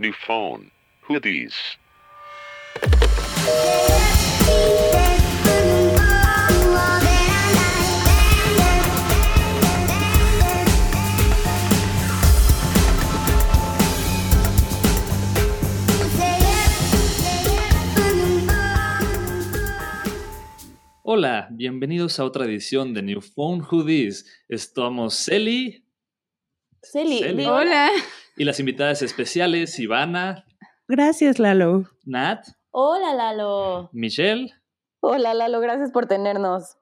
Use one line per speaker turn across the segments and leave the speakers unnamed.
New phone. Who these?
Hola, bienvenidos a otra edición de New Phone Who This. Estamos Celi
Celi,
Hola.
Y las invitadas especiales Ivana,
Gracias, Lalo.
Nat,
Hola, Lalo.
Michelle.
Hola Lalo, gracias por tenernos.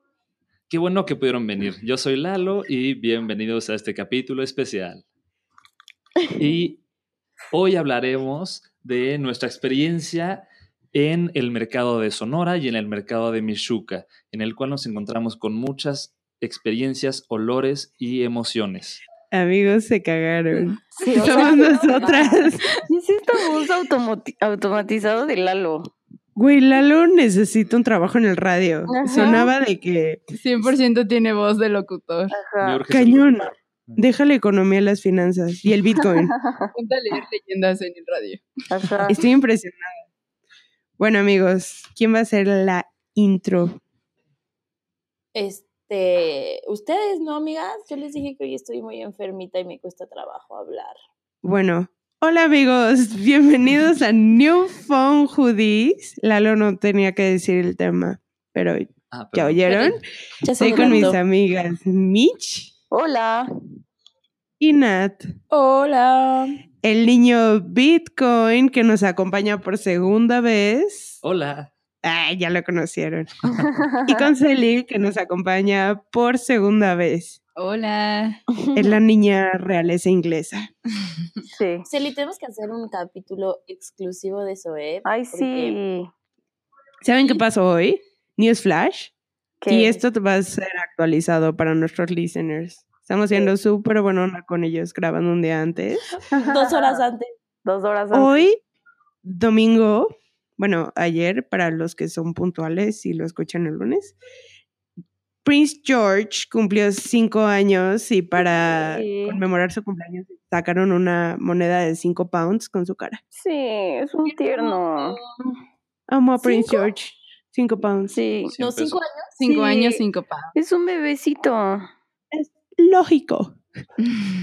Qué bueno que pudieron venir. Yo soy Lalo y bienvenidos a este capítulo especial. Y hoy hablaremos de nuestra experiencia en el mercado de Sonora y en el mercado de Michuca, en el cual nos encontramos con muchas experiencias, olores y emociones.
Amigos, se cagaron.
Sí, o sea,
Somos nosotras.
es esta voz automati- automatizado de Lalo.
Güey, Lalo necesita un trabajo en el radio.
Ajá.
Sonaba de que
100% tiene voz de locutor.
Ajá.
Cañón.
locutor.
deja la economía a las finanzas y el Bitcoin.
Ponte a leer leyendas en el radio.
Ajá.
Estoy impresionada. Bueno, amigos, ¿quién va a hacer la intro?
Este, ustedes, ¿no, amigas? Yo les dije que hoy estoy muy enfermita y me cuesta trabajo hablar.
Bueno, hola amigos, bienvenidos a New Phone Hoodies. Lalo no tenía que decir el tema, pero
Ah,
¿ya oyeron?
Ya
Estoy con mis amigas Mitch
Hola.
y Nat.
Hola.
el niño Bitcoin que nos acompaña por segunda vez.
Hola.
Ay, ya lo conocieron. Y con Celi que nos acompaña por segunda vez.
Hola.
Es la niña realeza inglesa.
Sí.
Celi, tenemos que hacer un capítulo exclusivo de eso, ¿eh?
Ay,
Porque
sí.
¿Saben qué pasó hoy? News Flash.
¿Qué?
Y esto va a ser actualizado para nuestros listeners. Estamos siendo súper buena onda con ellos grabando un día antes.
Dos horas antes.
Dos horas antes.
Hoy, domingo, bueno, ayer, para los que son puntuales y lo escuchan el lunes, Prince George cumplió cinco años y para
Sí.
conmemorar su cumpleaños sacaron una moneda de cinco pounds con su cara.
Sí, es un tierno.
Amo a Prince
¿Cinco?
George. Cinco pounds.
Sí.
No, cinco años.
Cinco
Sí.
años, cinco pounds.
Es un bebecito.
Es lógico.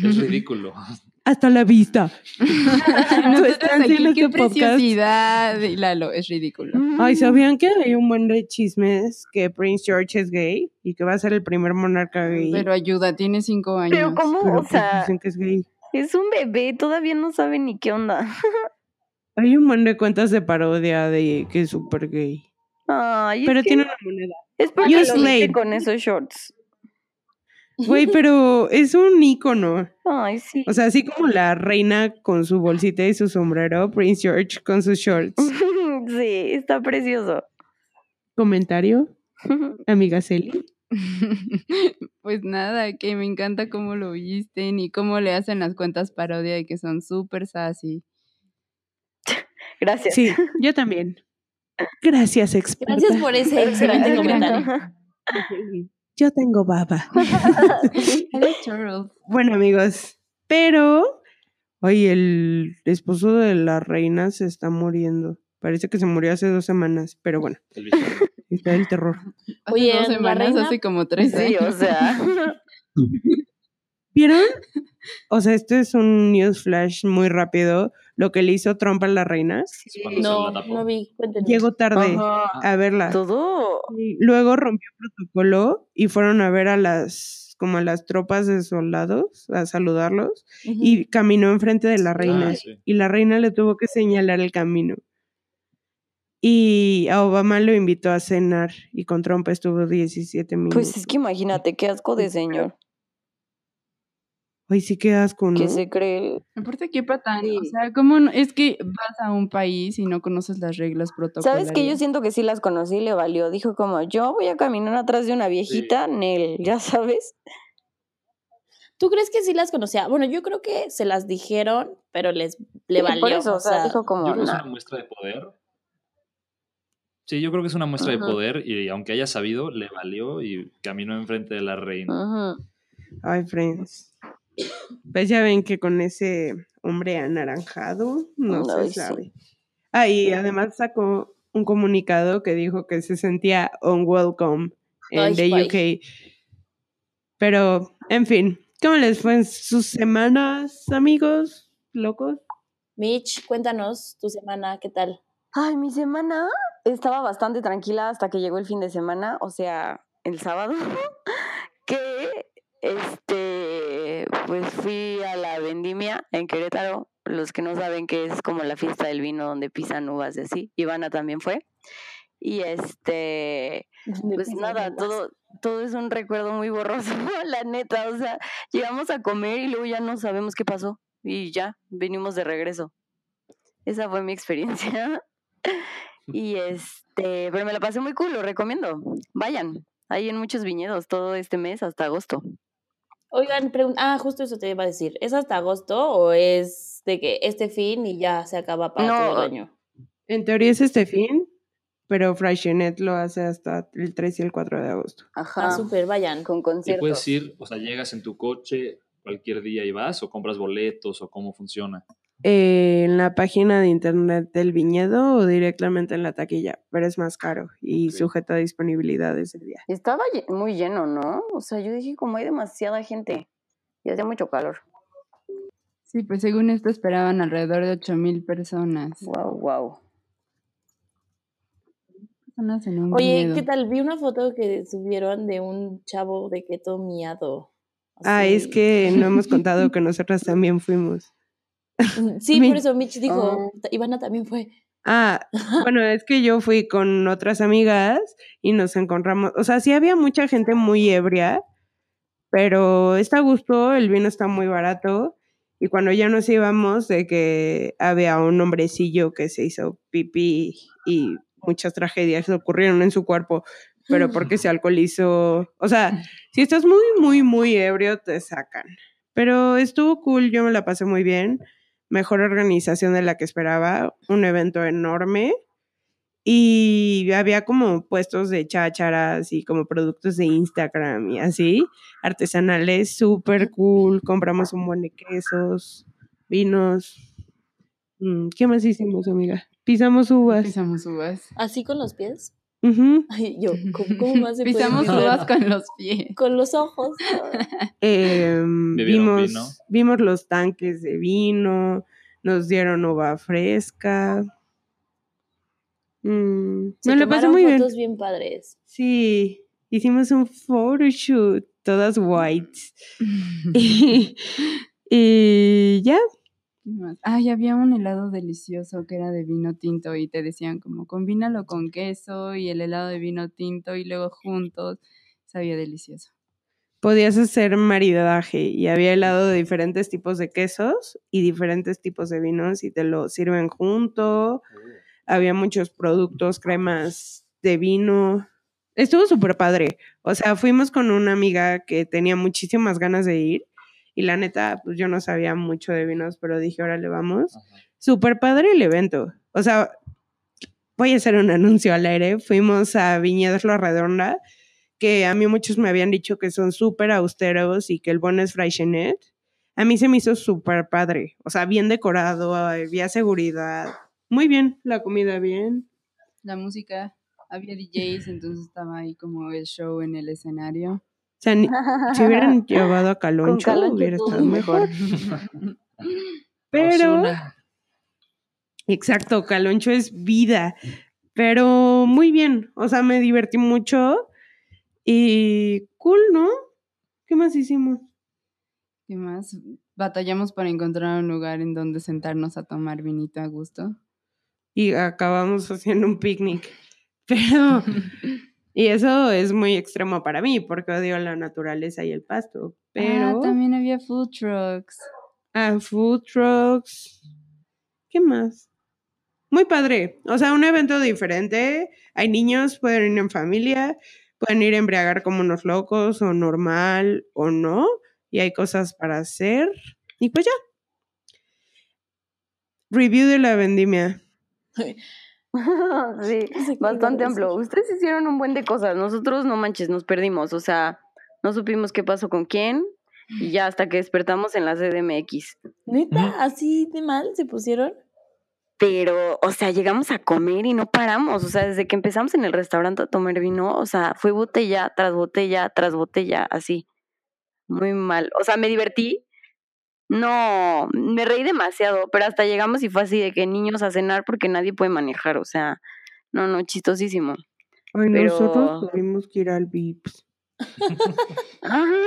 Es ridículo.
Hasta la vista.
Nosotros
estancia en
aquí, qué
este podcast.
preciosidad. Y Lalo, es ridículo.
Ay, ¿sabían que hay un buen de chismes que Prince George es gay y que va a ser el primer monarca gay?
Pero ayuda, tiene cinco años.
Pero ¿cómo?
Pero
o
pues
sea,
dicen que es gay.
es un bebé, todavía no sabe ni qué onda.
Hay un montón de cuentas de parodia de que es súper gay.
Ay, es
Pero
que
tiene una moneda.
es porque
You
lo con esos shorts.
Güey, pero es un ícono.
Ay, sí.
O sea, así como la reina con su bolsita y su sombrero, Prince George con sus shorts.
sí, está precioso.
Comentario, amiga Celi.
pues nada, que me encanta cómo lo visten y cómo le hacen las cuentas parodia y que son súper sassy.
Gracias.
Sí, yo también. Gracias, experta.
Gracias por ese excelente comentario.
Yo tengo baba. Bueno, amigos, pero hoy el esposo de la reina se está muriendo. Parece que se murió hace dos semanas, pero bueno, está el terror.
Hace
Oye,
dos
la
semanas,
reina-
hace como tres
Sí,
años.
o sea.
¿Vieron? O sea, esto es un news flash muy rápido. Lo que le hizo Trump a la reina.
Es cuando se
No, no vi.
Llegó tarde
Ajá.
a verla.
Todo.
Y Luego rompió protocolo y fueron a ver a las como a las tropas de soldados a saludarlos y caminó enfrente de la reina
Ah, sí.
y la reina le tuvo que señalar el camino. Y a Obama lo invitó a cenar y con Trump estuvo 17 minutos.
Pues es que imagínate qué asco de señor.
Ay, sí que asco, ¿no?
Que se cree.
Aparte, qué patán. O
Sí.
sea, ¿cómo no? Es que vas a un país y no conoces las reglas protocolarias.
¿Sabes que Yo siento que sí las conocí y le valió. Dijo como, yo voy a caminar atrás de una viejita, Nel, ya sabes.
¿Tú crees que sí las conocía? Bueno, yo creo que se las dijeron, pero les le
Sí,
valió.
Por eso,
o
o sea,
sea,
dijo como,
Yo creo que es una muestra de poder. Sí, yo creo que es una muestra
Ajá.
de poder y aunque haya sabido, le valió y caminó enfrente de la reina.
Ay, friends. Pues ya ven que con ese hombre anaranjado no
Ay,
se
sí.
sabe. Ah, y además sacó un comunicado que dijo que se sentía unwelcome en the
bye.
UK. Pero, en fin, ¿cómo les fue en sus semanas, amigos locos?
Mitch, cuéntanos tu semana, ¿qué tal?
Ay, mi semana estaba bastante tranquila hasta que llegó el fin de semana, o sea, el sábado, que este, pues fui a la vendimia en Querétaro. Los que no saben que es como la fiesta del vino donde pisan uvas y así. Ivana también fue. Y este, pues nada, todo, todo es un recuerdo muy borroso, la neta. O sea, llegamos a comer y luego ya no sabemos qué pasó. Y ya, venimos de regreso. Esa fue mi experiencia. Y este, pero me la pasé muy cool, lo recomiendo. Vayan, hay en muchos viñedos todo este mes hasta agosto.
Oigan, pregun- ah, justo eso te iba a decir. ¿Es hasta agosto o es de que este fin y ya se acaba para todo el año?
En teoría es este fin, pero Freixenet lo hace hasta el 3 y el 4 de agosto.
Ajá.
Ah, súper, vayan.
Con
Y
conciertos.
puedes ir, o sea, llegas en tu coche cualquier día y vas, o compras boletos, o cómo funciona.
Eh, en la página de internet del viñedo o directamente en la taquilla, pero es más caro y
Ok.
sujeto a disponibilidad ese día.
Estaba muy lleno, ¿no? O sea, yo dije como hay demasiada gente y hacía mucho calor.
Sí, pues según esto esperaban alrededor de 8000 personas.
Wow, wow.
Personas en un
Oye,
viñedo.
¿qué tal? Vi una foto que subieron de un chavo de todo miado.
Ah, es que no hemos contado que nosotras también fuimos.
Sí, por eso Mitch dijo,
Oh.
Ivana también fue.
Ah, bueno, es que yo fui con otras amigas y nos encontramos, o sea, sí había mucha gente muy ebria, pero está a gusto, el vino está muy barato y cuando ya nos íbamos de que había un hombrecillo que se hizo pipí y muchas tragedias ocurrieron en su cuerpo, pero porque se alcoholizó, o sea, si estás muy, muy, muy ebrio te sacan. Pero estuvo cool, yo me la pasé muy bien mejor organización de la que esperaba, un evento enorme y había como puestos de chácharas y como productos de Instagram y así, artesanales, súper cool, compramos un buen de quesos, vinos. Mm, ¿Qué más hicimos, amiga? Pisamos uvas.
Pisamos uvas.
¿Así con los pies? Ay, yo, ¿cómo, cómo más se puede
Pisamos
pisar?
uvas con los pies.
Con los ojos.
¿Bebieron
vimos,
vino?
vimos los tanques de vino, nos dieron uva fresca. Mm,
Se
me la pasé muy bien.
fotos bien padres.
Sí, hicimos un photoshoot, todas whites. y, y ya,
¿Qué más? Ay, había un helado delicioso que era de vino tinto y te decían como combínalo con queso y el helado de vino tinto y luego juntos. Sabía delicioso.
podías hacer maridaje y había helado de diferentes tipos de quesos y diferentes tipos de vinos y te lo sirven junto. Había muchos productos, cremas de vino. Estuvo súper padre. O sea, fuimos con una amiga que tenía muchísimas ganas de ir y la neta, pues yo no sabía mucho de vinos, pero dije, órale, vamos.
Ajá.
Súper padre el evento. O sea, voy a hacer un anuncio al aire. Fuimos a Viñedos La Redonda, que a mí muchos me habían dicho que son súper austeros y que el bon es Freixenet. A mí se me hizo súper padre. O sea, bien decorado, había seguridad. Muy bien, la comida bien.
La música, había DJs, entonces estaba ahí como el show en el escenario.
O sea, ni- si hubieran llevado a Caloncho,
Caloncho
hubiera estado mejor. Pero,
Ozuna.
exacto, Caloncho es vida. Pero muy bien. O sea, me divertí mucho. Y cool, ¿no? ¿Qué más hicimos?
¿Qué más? Batallamos para encontrar un lugar en donde sentarnos a tomar vinito a gusto.
y acabamos haciendo un picnic. Pero, y eso es muy extremo para mí, porque odio la naturaleza y el pasto. Pero,
Ah, también había food trucks.
ah, food trucks. ¿Qué más? Muy padre. O sea, un evento diferente. Hay niños, pueden ir en familia, pueden ir a embriagar como unos locos, o normal, o no. Y hay cosas para hacer. Y pues ya. Review de la vendimia.
sí, bastante amplio. Ustedes hicieron un buen de cosas. Nosotros no manches, nos perdimos. O sea, no supimos qué pasó con quién. Y ya hasta que despertamos en la CDMX.
¿Neta? ¿Así de mal se pusieron?
Pero, o sea, llegamos a comer y no paramos. O sea, desde que empezamos en el restaurante a tomar vino, o sea, fue botella tras botella tras botella, así. Muy mal. O sea, me divertí. No, me reí demasiado, pero hasta llegamos y fue así de que niños a cenar porque nadie puede manejar. O sea, no, no, chistosísimo.
Ay,
Pero-
nosotros tuvimos que ir al VIPS.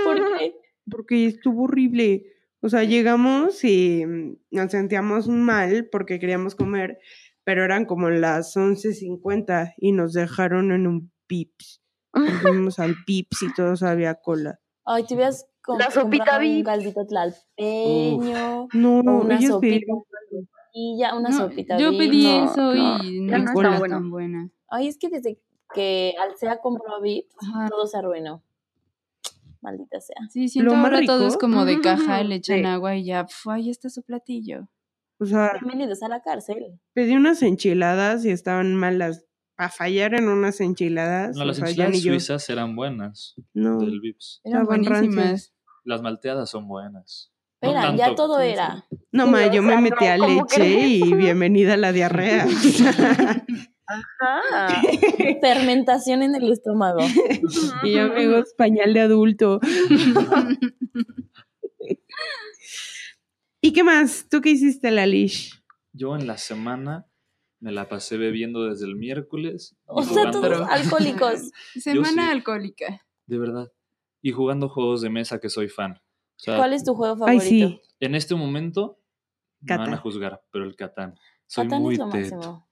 ¿Por qué?
Porque estuvo horrible. O sea, llegamos y mm, nos sentíamos mal porque queríamos comer, pero eran como las 11.50 y nos dejaron en un Pips. Nos Fuimos al Pips y todos había cola.
Ay, te hubieras com-
La sopita
un caldito tlalpeño,
No,
o una sopita
pidieron-
y ya una
No,
sopita
yo pedí
no,
eso
no,
y no
no
está tan buena.
Ay, es que desde que Alcea compró
Ajá.
todo se arruinó. Maldita sea.
Sí, siento ahora todo es como de caja, le echan
Sí.
agua y ya, pf, ahí está su platillo.
O sea,
Bienvenidos a la cárcel.
pedí unas enchiladas y estaban malas. A fallar en unas enchiladas.
No, las enchiladas suizas eran buenas
No,
del Vips.
Eran
Estaban
buenísimas.
Las malteadas son buenas. No
Eran, ya todo era.
no, ma,
o
yo me metí
no,
a
¿cómo
leche y bienvenida a la diarrea.
Ah,
Fermentación en el estómago.
y yo, amigos, pañal de adulto. ¿Y qué más? ¿Tú qué hiciste, Lalish?
Yo en la semana me la pasé bebiendo desde el miércoles.
O sea, todos alcohólicos.
Semana
sí.
alcohólica.
De verdad. Y jugando juegos de mesa que soy fan. O sea,
¿Cuál es tu juego
Ay,
favorito?
sí.
en este momento me van a
Catán.
juzgar, pero el Catán. Soy
Catán
muy
es lo
teto.
máximo.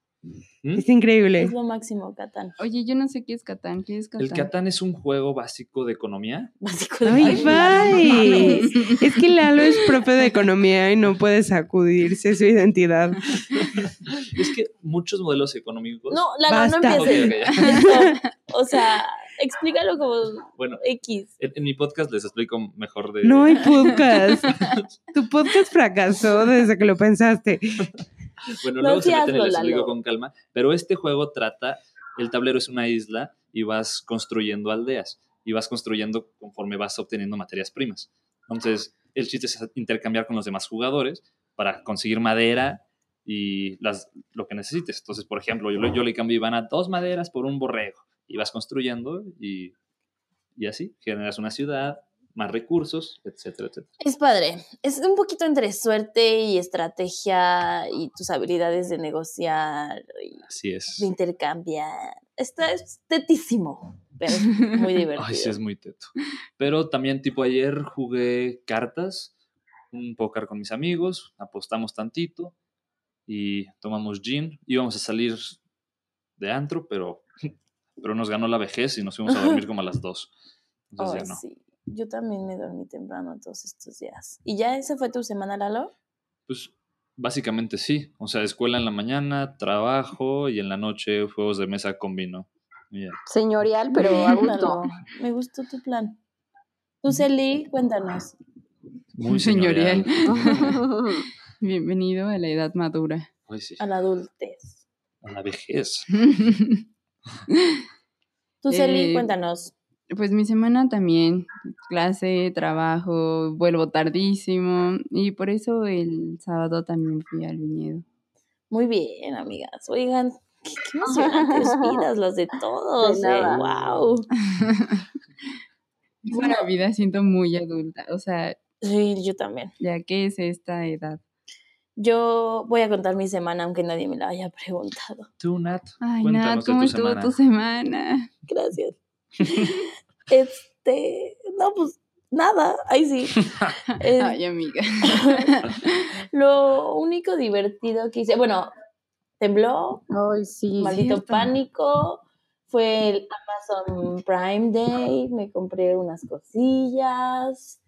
¿Mm?
Es increíble.
Es lo máximo, Catán.
Oye, yo no sé qué es Catán. ¿Qué es Catán?
El Catán es un juego básico de economía.
Básico de
Ay,
Catán.
bye. Es que Lalo es profe de economía y no puede sacudirse su identidad.
Es que muchos modelos económicos.
No, Lalo, no
Basta.
empieces.
Ya.
Stop. O sea, explícalo como
Bueno,
X.
en, en mi podcast les explico mejor de.
No hay podcast. Tu podcast fracasó desde que lo pensaste.
Bueno,
No
luego se meten y les
Lalo.
explico con calma. Pero este juego trata, el tablero es una isla y vas construyendo aldeas. Y vas construyendo conforme vas obteniendo materias primas. Entonces, el chiste es intercambiar con los demás jugadores para conseguir madera y las, lo que necesites. Entonces, por ejemplo, yo, le- yo le cambio Iván a dos maderas por un borrego. Y vas construyendo y, y así generas una ciudad, más recursos, etcétera, etcétera.
Es padre. Es un poquito entre suerte y estrategia y tus habilidades de negociar y
Así es.
de intercambiar. Está es tetísimo, pero es muy divertido.
Ay, sí, es muy teto. Pero también, tipo, ayer jugué cartas, un póker con mis amigos, apostamos tantito y tomamos gin. Íbamos a salir de antro, pero, pero nos ganó la vejez y nos fuimos a dormir como a las 2. Entonces ya no.
sí. Yo también me dormí temprano todos estos días. ¿Y ya esa fue tu semana, Lalo?
Pues básicamente sí. O sea, escuela en la mañana, trabajo y en la noche juegos de mesa con vino.
Señorial, pero a gusto.
Me gustó tu plan. Tú, Celi, cuéntanos.
Muy
Señorial.
señorial.
Bienvenido a la edad madura.
Ay, sí.
A la adultez.
A la vejez.
Tú, Celi,
Eh,
cuéntanos.
Pues mi semana también, clase, trabajo, vuelvo tardísimo y por eso el sábado también fui al viñedo.
Muy bien, amigas. Oigan, qué, qué emocionantes vidas las de todos.
De
wow.
Es una vida siento muy adulta, o sea,
Sí, yo también.
ya que es esta edad.
Yo voy a contar mi semana aunque nadie me la haya preguntado.
Tú, Nat,
Ay, Nat, ¿cómo
tu
estuvo
semana.
tu semana?
Gracias. este, no, pues nada, ahí sí. Eh,
Ay, amiga.
lo único divertido que hice, bueno, tembló,
Ay, sí.
maldito
cierto.
pánico. Fue el Amazon Prime Day, me compré unas cosillas.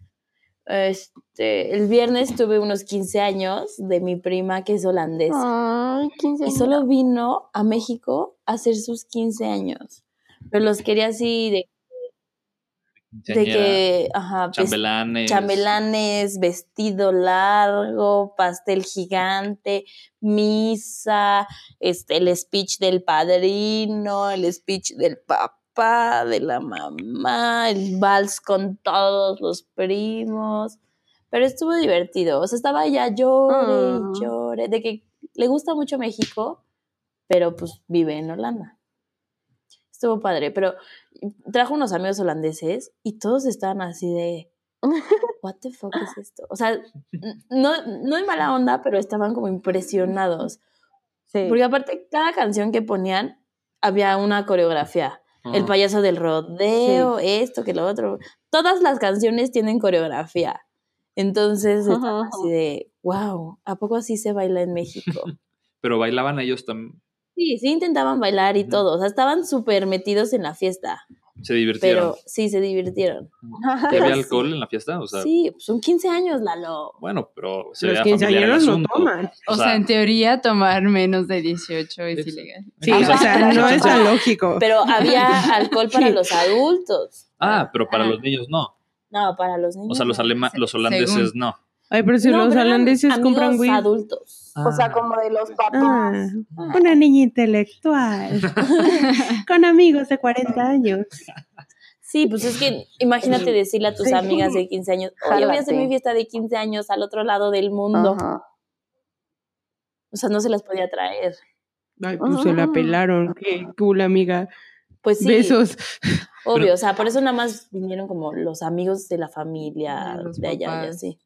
Este, el viernes tuve unos 15 años de mi prima que es holandesa.
Ay, 15
Y
años.
solo vino a México a hacer sus 15 años. Pero los quería así de, de que, ajá,
chambelanes.
chambelanes, vestido largo, pastel gigante, misa, este, el speech del padrino, el speech del papá, papá, de la mamá, el vals con todos los primos. Pero estuvo divertido. O sea, estaba ya llore, y llore, de que le gusta mucho México, pero pues vive en Holanda. Estuvo padre, pero trajo unos amigos holandeses y todos estaban así de, what the fuck es esto? O sea, no, no en mala onda, pero estaban como impresionados.
Sí.
Porque aparte, cada canción que ponían había una coreografía. El payaso del rodeo, esto, que lo otro. Todas las canciones tienen coreografía. Entonces, así de, wow, ¿a poco así se baila en México?
Pero bailaban ellos también.
Sí, sí intentaban bailar y todo. O sea, estaban súper metidos en la fiesta.
Se divirtieron.
Pero sí, se divirtieron.
¿Y había alcohol en la fiesta? O sea,
sí, pues son 15 años, Lalo.
bueno, pero se
Los quinceañeros no toman.
O, sea, en teoría tomar menos de 18 es
Es-
ilegal.
Sí,
Ajá.
o sea, no es tan lógico.
Pero había alcohol para
Sí.
los adultos.
Ah, pero para
Ah.
los niños no.
No, para los niños.
O sea, los, alema- los holandeses
Según.
no.
Ay, pero si
No,
los holandeses compran weed.
adultos.
O sea,
Ah.
como de los papás.
Ah, una niña intelectual. con amigos de 40 años.
Sí, pues es que imagínate decirle a tus
Sí.
amigas de 15 años, oye, voy a hacer mi fiesta de 15 años al otro lado del mundo.
Ajá.
O sea, no se las podía traer.
Ay, pues se la pelaron. Qué cool, amiga.
Pues sí,
Besos.
obvio.
Pero-
o sea, por eso nada más vinieron como los amigos de la familia
De los
de allá y
papás.
así.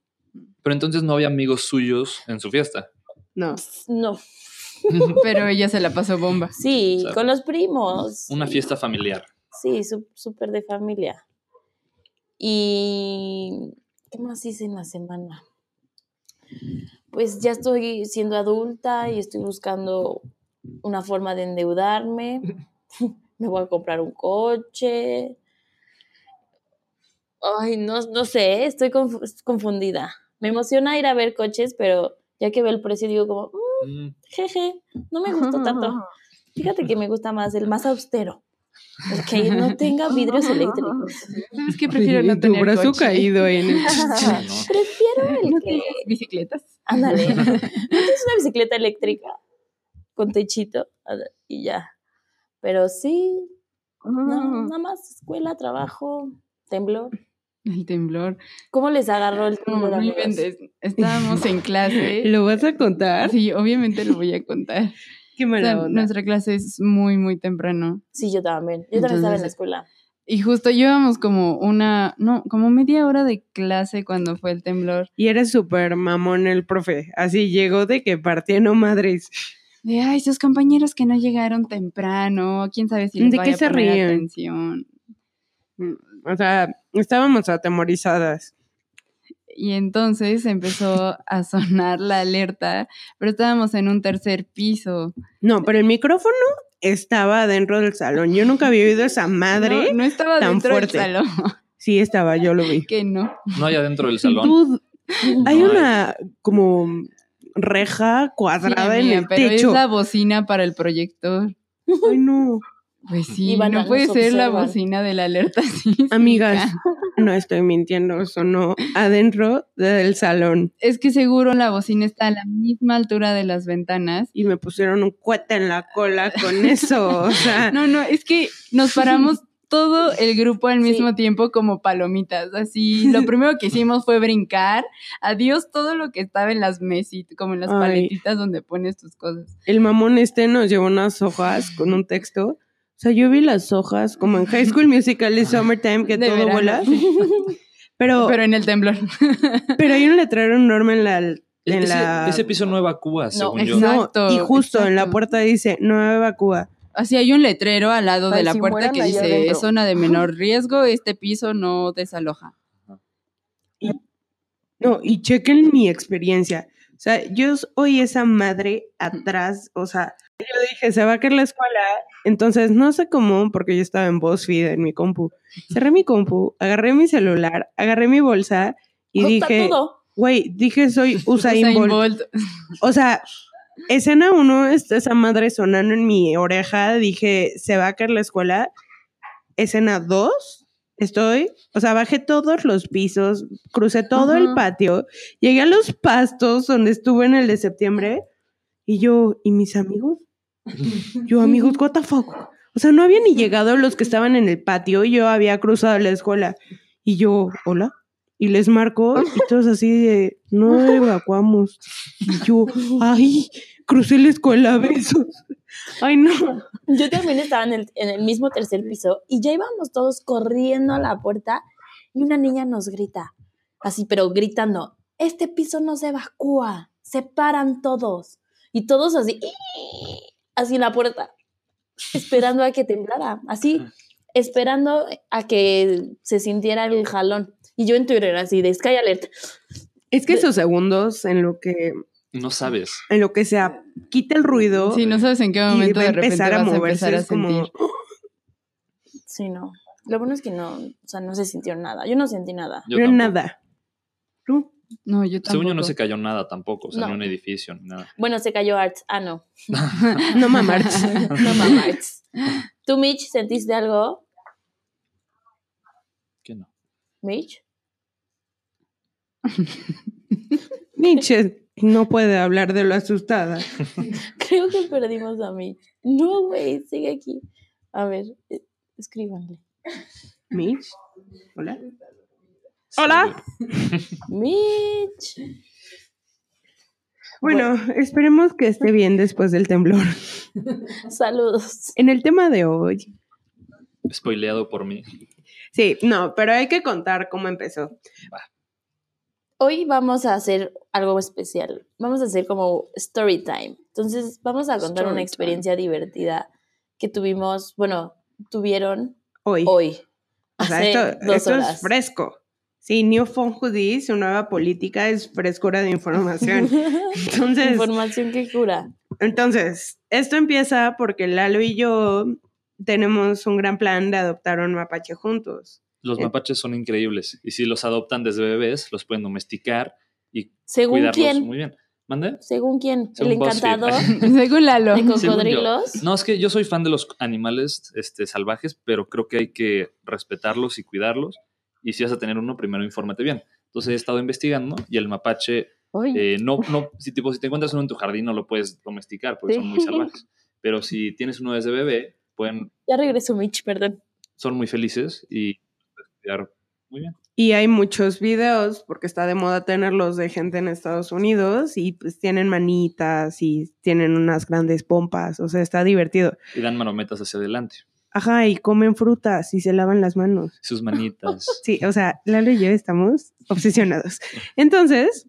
Pero entonces no había amigos suyos en su fiesta.
No.
No,
Pero ella se la pasó bomba.
sí,
O sea,
con los primos.
Una
Sí.
fiesta familiar.
Sí, sú- súper de familia. Y ¿qué más hice en la semana? Pues ya estoy siendo adulta y estoy buscando una forma de endeudarme. Me voy a comprar un coche. Ay, no, no sé, estoy confu- confundida. Me emociona ir a ver coches, pero ya que veo el precio digo como, "Mm,
Mm,
jeje, no me gustó tanto. Fíjate que me gusta más el más austero. El que no tenga vidrios eléctricos.
Es que prefiero
Y
no
tu
tener
brazo
coche.
caído en el...
Prefiero el
¿No
que.
bicicletas?
Ándale. ¿No tienes una bicicleta eléctrica? Con techito. Y ya. Pero sí. No, nada más escuela, trabajo, temblor.
El temblor.
¿Cómo les agarró el temblor?
no inventes. Estábamos en clase.
¿Lo vas a contar?
Sí, obviamente lo voy a contar.
Qué
O
mala
sea,
onda.
nuestra clase es muy, muy temprano.
Sí, yo también. Yo también estaba en la escuela.
Y justo llevamos como una, no, como media hora de clase cuando fue el temblor.
Y eres súper mamón el profe. Así llegó de que partiendo madres.
De, ay, sus compañeros que no llegaron temprano, quién sabe si les
¿De
vaya
qué se
a poner
ríen?
atención.
O sea, estábamos atemorizadas.
Y entonces empezó a sonar la alerta, pero estábamos en un tercer piso.
No, pero el micrófono estaba dentro del salón. Yo nunca había oído esa madre.
No, no estaba
tan
dentro
fuerte.
del salón,
Sí, estaba, yo lo vi.
que no.
No hay adentro del salón.
Hay
No hay.
una como reja
Sí,
cuadrada en el
pero
techo.
es la bocina para el proyector.
Ay, no.
Pues sí, no puede ser la bocina de la alerta sísmica.
Amigas, no estoy mintiendo, sonó adentro del salón.
Es que seguro la bocina está a la misma altura de las ventanas.
Y me pusieron un cuete en la cola con eso. O sea,
No, no, es que nos paramos todo el grupo al mismo
Sí.
tiempo como palomitas. Así, lo primero que hicimos fue brincar. Adiós todo lo que estaba en las mesitas, como en las
Ay.
paletitas donde pones tus cosas.
el mamón este nos llevó unas hojas con un texto. O sea, yo vi las hojas como en High School Musical y Summertime que
De
todo
verano,
vuela. Pero,
Pero en el temblor.
pero hay un letrero enorme en la... En
ese,
la...
ese piso no evacúa, según yo.
No, y justo en la puerta dice, no evacúa.
Así hay un letrero al lado de la
si
puerta que dice zona de menor riesgo, este piso no desaloja.
No, y chequen mi experiencia. O sea, yo oí esa madre atrás, o sea, yo dije, se va a caer la escuela. Entonces, no sé cómo, porque yo estaba en BuzzFeed en mi compu. Cerré mi compu, agarré mi celular, agarré mi bolsa y dije, güey, dije soy Usain,
Usain
Bolt.
Bolt.
O sea, escena uno, está esa madre sonando en mi oreja, dije, se va a caer la escuela. Escena dos, estoy, o sea, bajé todos los pisos, crucé todo el patio, llegué a los pastos donde estuve en el de septiembre y yo, ¿y mis amigos? Yo, amigos, what the fuck? O sea, no habían ni llegado los que estaban en el patio y yo había cruzado la escuela. Y yo, hola. Y les marco y todos así de, no evacuamos. Y yo, ay, crucé la escuela, besos. Ay, no.
Yo también estaba en el, en el mismo tercer piso y ya íbamos todos corriendo a la puerta y una niña nos grita, así, pero gritando, este piso no se evacúa, se paran todos. Y todos así, así en la puerta, esperando a que temblara, así, esperando a que se sintiera el jalón. Y yo en Twitter así de Sky Alert.
Es que esos segundos en lo que,
No sabes.
en lo que sea, quita el ruido.
Sí, no sabes en qué momento de repente
empezar a
vas a
moverse.
empezar a
es como.
Sí, no. Lo bueno es que no, o sea, no se sintió nada. Yo no sentí nada.
Yo
no nada. ¿Tú?
No, yo tampoco.
Según yo no se cayó nada tampoco, o sea,
No.
en un edificio ni nada.
Bueno, se cayó Arts. Ah, no.
No mamar.
no mamá Arts. ¿Tú, Mitch, sentiste algo?
¿Qué no?
Mitch.
Nietzsche no puede hablar de lo asustada.
Creo que perdimos a Mitch. No, güey, sigue aquí. A ver, eh, escríbanle.
Mitch. Hola. Hola.
Mitch.
Bueno, esperemos que esté bien después del temblor.
Saludos.
En el tema de hoy.
Spoileado por mí.
Sí, no, pero hay que contar cómo empezó.
Hoy vamos a hacer algo especial. Vamos a hacer como story time. Entonces, vamos a contar
Story
una experiencia divertida que tuvimos, bueno, tuvieron
Hoy.
hoy.
o sea,
hace
esto,
dos
esto
horas.
es fresco. Sí, New Phone Hoodie, su nueva política es frescura de información. Entonces,
Información que cura.
entonces, esto empieza porque Lalo y yo tenemos un gran plan de adoptar un mapache juntos.
Los
Eh.
mapaches son increíbles y si los adoptan desde bebés, los pueden domesticar y
Según
cuidarlos
quién,
muy bien. ¿Mande?
según quién,
Según
el encantador
Según Lalo.
de
Según yo.
cocodrilos.
No, es que yo soy fan de los animales este, salvajes, pero creo que hay que respetarlos y cuidarlos. Y si vas a tener uno, primero infórmate bien. Entonces he estado investigando y el mapache, eh, no, no, si, tipo, si te encuentras uno en tu jardín, no lo puedes domesticar porque son muy
Sí.
salvajes. Pero si tienes uno desde bebé, pueden,
Ya regresó Mitch, perdón.
son muy felices y muy bien.
Y hay muchos videos, porque está de moda tenerlos de gente en Estados Unidos, y pues tienen manitas y tienen unas grandes pompas, o sea, está divertido.
Y dan marometas hacia adelante.
Ajá, y comen frutas y se lavan las manos.
Sus manitas.
Sí, o sea, Lalo y yo estamos obsesionados. Entonces,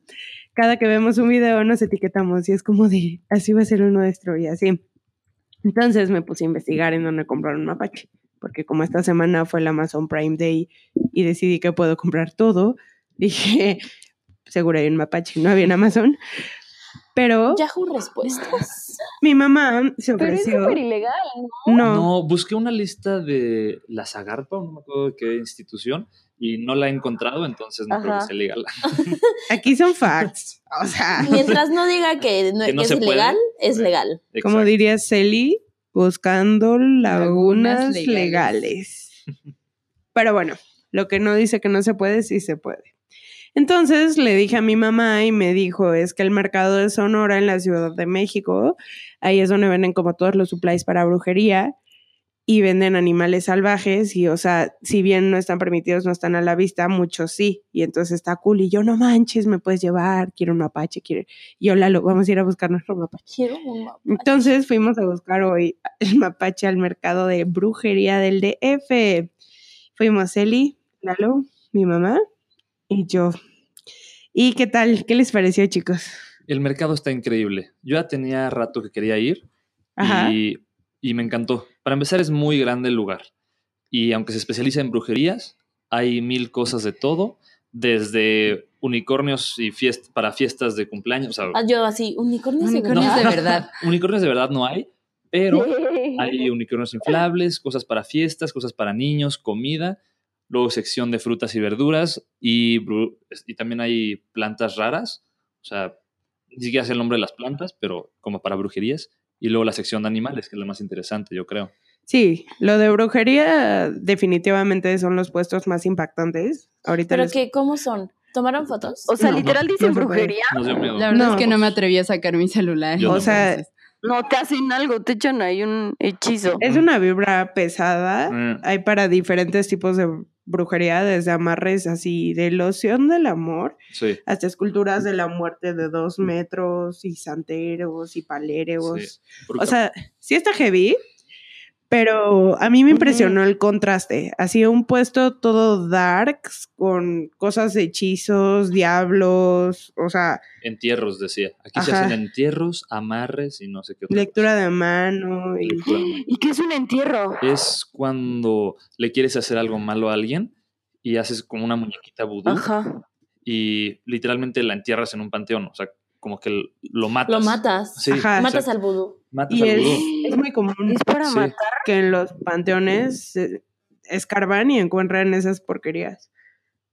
cada que vemos un video nos etiquetamos y es como de, así va a ser el nuestro y así. Entonces me puse a investigar en dónde comprar un mapache, porque como esta semana fue el Amazon Prime Day y decidí que puedo comprar todo, dije, seguro hay un mapache, no había en Amazon. Pero
Yahoo respuestas.
mi mamá se
pero es
ofreció.
súper ilegal, ¿no?
No,
No, busqué una lista de la Zagarpa, no me acuerdo de qué institución, y no la he encontrado, entonces no creo que sea legal.
aquí son facts. O sea,
Mientras no diga que, no,
Que no
que es
puede.
ilegal, es legal.
como diría Celi, buscando lagunas
Lagunas
legales. Pero bueno, lo que no dice que no se puede, sí se puede. Entonces le dije a mi mamá y me dijo, es que el mercado de Sonora en la Ciudad de México, ahí es donde venden como todos los supplies para brujería y venden animales salvajes y, o sea, si bien no están permitidos, no están a la vista, muchos sí. Y entonces está cool y yo, no manches, me puedes llevar, quiero un mapache, quiero... Y yo, Lalo, vamos a ir a buscar nuestro mapache.
Quiero un mapa.
Entonces fuimos a buscar hoy el mapache al mercado de brujería del DF. Fuimos Eli, Lalo, mi mamá y yo. ¿Y qué tal? ¿Qué les pareció, chicos?
El mercado está increíble. Yo ya tenía rato que quería ir
Ajá.
y, y me encantó. Para empezar, es muy grande el lugar. Y aunque se especializa en brujerías, hay mil cosas de todo, desde unicornios y fiest para fiestas de cumpleaños. O sea,
Ah, yo así, unicornios de
Unicornios
verdad.
de verdad.
unicornios de verdad no hay, pero hay unicornios inflables, cosas para fiestas, cosas para niños, comida, luego sección de frutas y verduras y, y también hay plantas raras, o sea, ni siquiera sé el nombre de las plantas, pero como para brujerías, y luego la sección de animales, que es lo más interesante, yo creo.
Sí, lo de brujería definitivamente son los puestos más impactantes. Ahorita
Pero
les-
que, ¿cómo son? ¿Tomaron fotos?
O sea,
No,
literal
no,
dice
no se puede.
brujería.
La verdad
No.
es que no me atreví a sacar mi celular.
Yo
o sea,
entonces-
No, te hacen algo, te echan ahí un hechizo.
Es una vibra pesada.
Mm.
Hay para diferentes tipos de brujería, desde amarres así de loción del amor
Sí.
hasta esculturas de la muerte de dos metros y santeros y paléreos.
sí.
O sea, sí está heavy, pero a mí me impresionó el contraste. Así un puesto todo darks con cosas de hechizos, diablos, o sea,
entierros, decía. Aquí se
Ajá.
hacen entierros, amarres y no sé qué otra
lectura
cosa.
de mano y.
¿Y qué es un entierro?
Es cuando le quieres hacer algo malo a alguien y haces como una muñequita vudú
Ajá.
y literalmente la entierras en un panteón. O sea, como que lo matas.
Lo matas.
Sí,
Ajá.
Matas al vudú.
Matas
y
al
es,
vudú.
es muy común
Es para
Sí.
matar.
Que en los panteones eh, escarban y encuentran esas porquerías.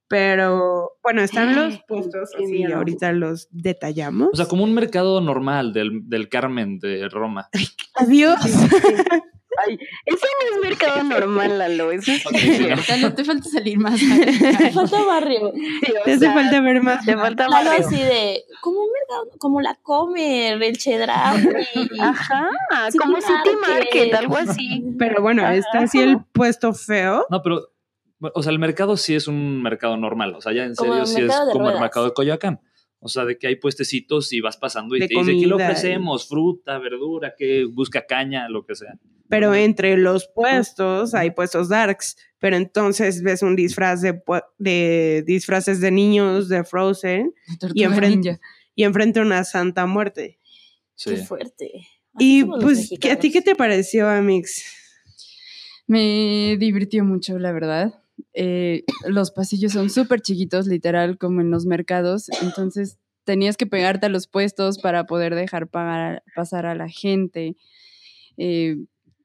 Pero bueno, están los puestos
miedo.
ahorita los detallamos.
O sea, como un mercado normal del, del Carmen de Roma.
Adiós.
Ay, eso no es mercado normal, Lalo. Eso es.
Lalo, te falta salir más.
Te falta barrio.
Sí,
Te hace
sea,
falta ver más.
Te falta
Algo
barrio.
así de, como un mercado, como la comer, el chedraui.
Ajá,
City
como City
Market.
Market, algo así.
Pero bueno, está así el puesto feo.
No, pero, o sea, el mercado sí es un mercado normal. O sea, ya en
Como
serio sí es como el mercado de Coyoacán. O sea, de que hay puestecitos y vas pasando y
De
te dice, ¿qué le
comida.
ofrecemos? Fruta, verdura, que busca caña, lo que sea.
Pero entre los puestos hay puestos darks. Pero entonces ves un disfraz de, de disfraces de niños de Frozen
Tortuga
enfrente- y enfrente una santa muerte.
Sí.
Qué fuerte. Así
Y pues, ¿qué- ¿a ti qué te pareció, Amix?
Me divirtió mucho, la verdad. Eh, los pasillos son súper chiquitos, literal, como en los mercados. Entonces tenías que pegarte a los puestos para poder dejar pagar- pasar a la gente. Eh,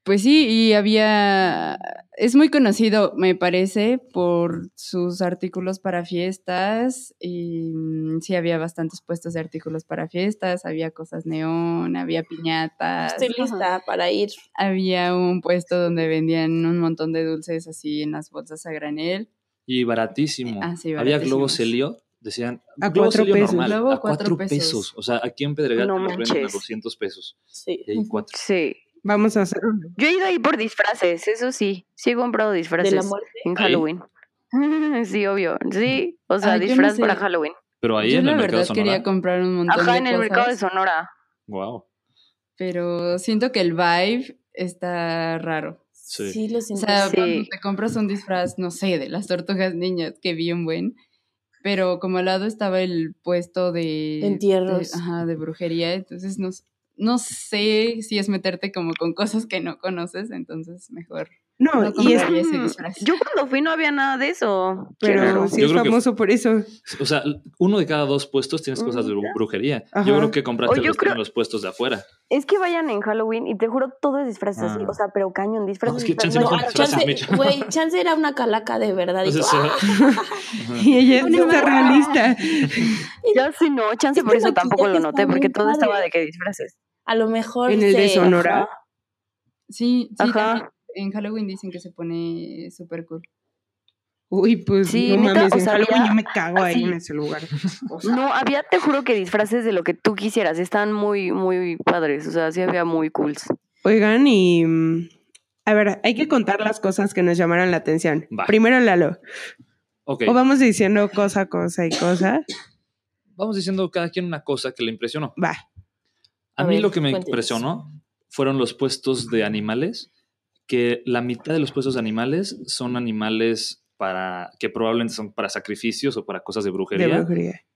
pues sí, y había. Es muy conocido, me parece, por sus artículos para fiestas. Y mm, sí, había bastantes puestos de artículos para fiestas. Había cosas neón, había piñatas.
Estoy lista para ir.
Había un puesto donde vendían un montón de dulces así en las bolsas a granel.
Y baratísimo.
Ah, sí,
Había Globo
baratísimos.
Celio, decían.
A cuatro pesos.
normal,
Globo,
a cuatro
cuatro
pesos.
pesos.
O sea, aquí en Pedregal
No
te lo venden a
manches.
200 pesos.
Sí.
Y hay cuatro.
Sí.
Vamos a hacer uno.
Yo he ido ahí por disfraces, eso sí. Sí he comprado disfraces
De la muerte.
en. Halloween. sí, obvio. Sí, o sea,
Ay, yo no
disfraz
sé.
para Halloween.
Pero ahí
Yo
en
la
el mercado
verdad
Sonora.
quería comprar un montón
Ajá,
de
en el mercado de Sonora.
Wow.
pero siento que el vibe está raro.
Sí.
Sí, lo
O
siento.
sea,
Sí.
cuando te compras un disfraz, no sé, de las tortugas niñas, que bien buen, pero como al lado estaba el puesto de...
Entierros.
de- ajá, de brujería, entonces no, s- no sé si es meterte como con cosas que no conoces, entonces mejor
No,
no
y es,
disfraz.
Yo cuando fui no había nada de eso.
Pero
raro.
sí
Yo
es
que-
famoso por eso.
O sea, uno de cada dos puestos tienes cosas de bru- brujería.
Ajá.
Yo creo que compraste
yo
los
creo-
en los puestos de afuera.
Es que vayan en Halloween y te juro, todo es disfraces así.
Ah.
O sea, pero cañón, disfraces.
No, es que
disfraces,
chance
no
era una calaca de verdad. Y
Pues eso-
¡ah!
Y ella es
Una
realista.
Ya sí, no, chance por eso tampoco lo noté, porque todo estaba de que disfraces.
A lo mejor
En el de
se-
Sonora.
Ajá.
Sí, sí,
Ajá.
en Halloween dicen que se pone súper cool.
Uy, pues
Sí,
no
neta,
mames,
o
en Halloween
había
yo me cago ahí
así-
en ese lugar. O sea,
No, había, te juro que disfraces de lo que tú quisieras. Están muy, muy padres. O sea, sí había muy cools.
Oigan, y mm, a ver, hay que contar las cosas que nos llamaron la atención.
Va.
Primero Lalo.
Ok.
O vamos diciendo cosa, cosa y cosa.
Vamos diciendo cada quien una cosa que le impresionó.
Va.
A,
A
mí
ver,
lo que me impresionó fueron los puestos de animales, que la mitad de los puestos de animales son animales para que probablemente son para sacrificios o para cosas de
De
brujería,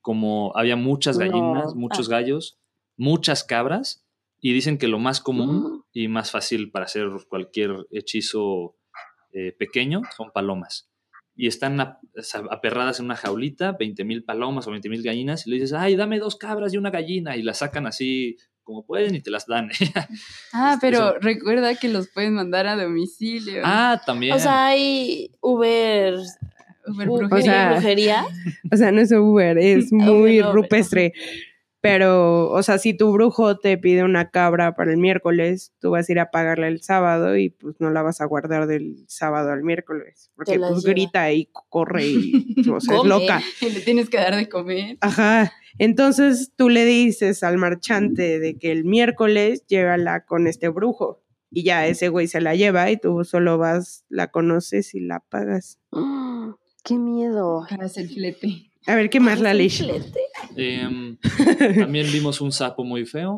como había muchas gallinas,
No.
muchos
Ah.
gallos, muchas cabras, y dicen que lo más común y más fácil para hacer cualquier hechizo eh, pequeño son palomas. Y están ap- aperradas en una jaulita, 20 mil palomas o 20 mil gallinas, y le dices, ay, dame dos cabras y una gallina, y las sacan así como pueden y te las dan.
Ah,
Este,
pero
eso-
recuerda que los pueden mandar a domicilio.
ah, también.
O sea, hay Uber,
Uber
u-
brujería.
o sea,
brujería.
O sea, no es Uber, es
Uber,
muy rupestre. Pero, o sea, si tu brujo te pide una cabra para el miércoles, tú vas a ir a pagarla el sábado y pues no la vas a guardar del sábado al miércoles. Porque pues
lleva.
grita y corre y o sea, es loca.
Y le tienes que dar de comer.
Ajá. Entonces tú le dices al marchante de que el miércoles llévala con este brujo. Y ya ese güey se la lleva y tú solo vas, la conoces y la pagas.
Mm, ¡Qué miedo!
Pagas el flete.
A ver, ¿qué más, la leche?
Flete.
Em, también vimos un sapo muy feo,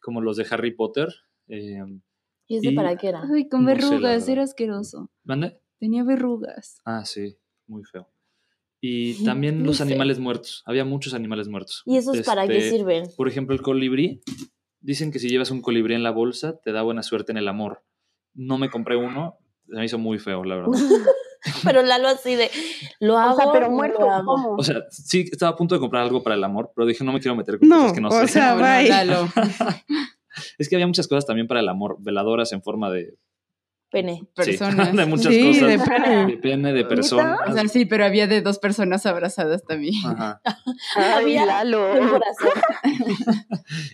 como los de Harry Potter. Em,
¿Y ese
Y-
para qué era?
Ay, con
No
verrugas, era asqueroso.
¿Mande?
Tenía verrugas.
Ah, sí, muy feo. Y también los animales muertos. Había muchos animales muertos.
¿Y esos para qué
Este,
sirven?
Por ejemplo, el colibrí. Dicen que si llevas un colibrí en la bolsa, te da buena suerte en el amor. No me compré uno, se me hizo muy feo, la verdad.
Pero Lalo así de, lo hago,
O sea, pero muerto.
O sea, sí, estaba a punto de comprar algo para el amor, pero dije, no me quiero meter con
No,
cosas que no
o
sé.
sea,
No, no,
bye.
Lalo.
Es que había muchas cosas también para el amor, veladoras en forma de...
Pene.
sí,
Personas.
de muchas
Sí,
cosas.
de pene.
De pene, de personas.
O sea, sí, pero había de dos personas abrazadas también.
Ajá.
Ay,
Había
Lalo.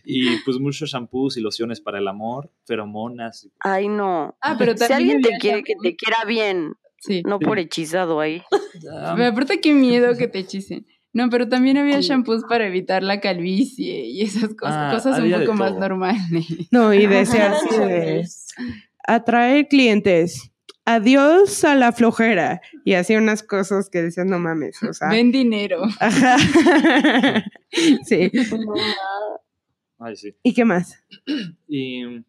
Y pues muchos shampoos y lociones para el amor, feromonas.
Ay, no.
Ah, pero
Si alguien te quiere, que te quiera bien,
Sí.
no por hechizado ahí.
Ah,
Pero aparte, qué miedo que te hechicen. No, pero también había shampoos para evitar la calvicie y esas cosas,
Ah,
cosas un poco más normales.
No, y así de. Atraer clientes. Adiós a la flojera. Y hacía unas cosas que decían, no mames. O sea.
Ven dinero.
Ajá. sí.
Ay, sí.
¿Y qué más?
Y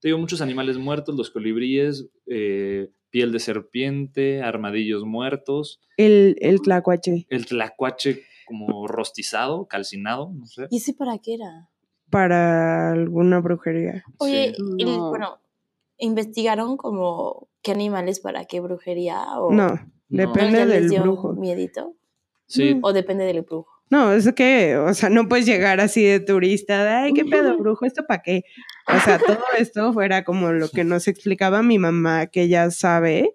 te digo, muchos animales muertos, los colibríes, eh, piel de serpiente, armadillos muertos,
El, el tlacuache.
el tlacuache como rostizado, calcinado, no sé.
¿Y ese para qué era?
Para alguna brujería.
Oye,
Sí.
y,
No.
bueno, ¿investigaron como qué animales para qué brujería? O
No,
No.
depende
¿Ya les
del brujo.
miedito?
Sí,
¿O depende del brujo?
No, es que, o sea, no puedes llegar así de turista, de, ay, qué pedo, brujo, ¿esto para qué? O sea, todo esto fuera como lo que nos explicaba mi mamá, que ella sabe,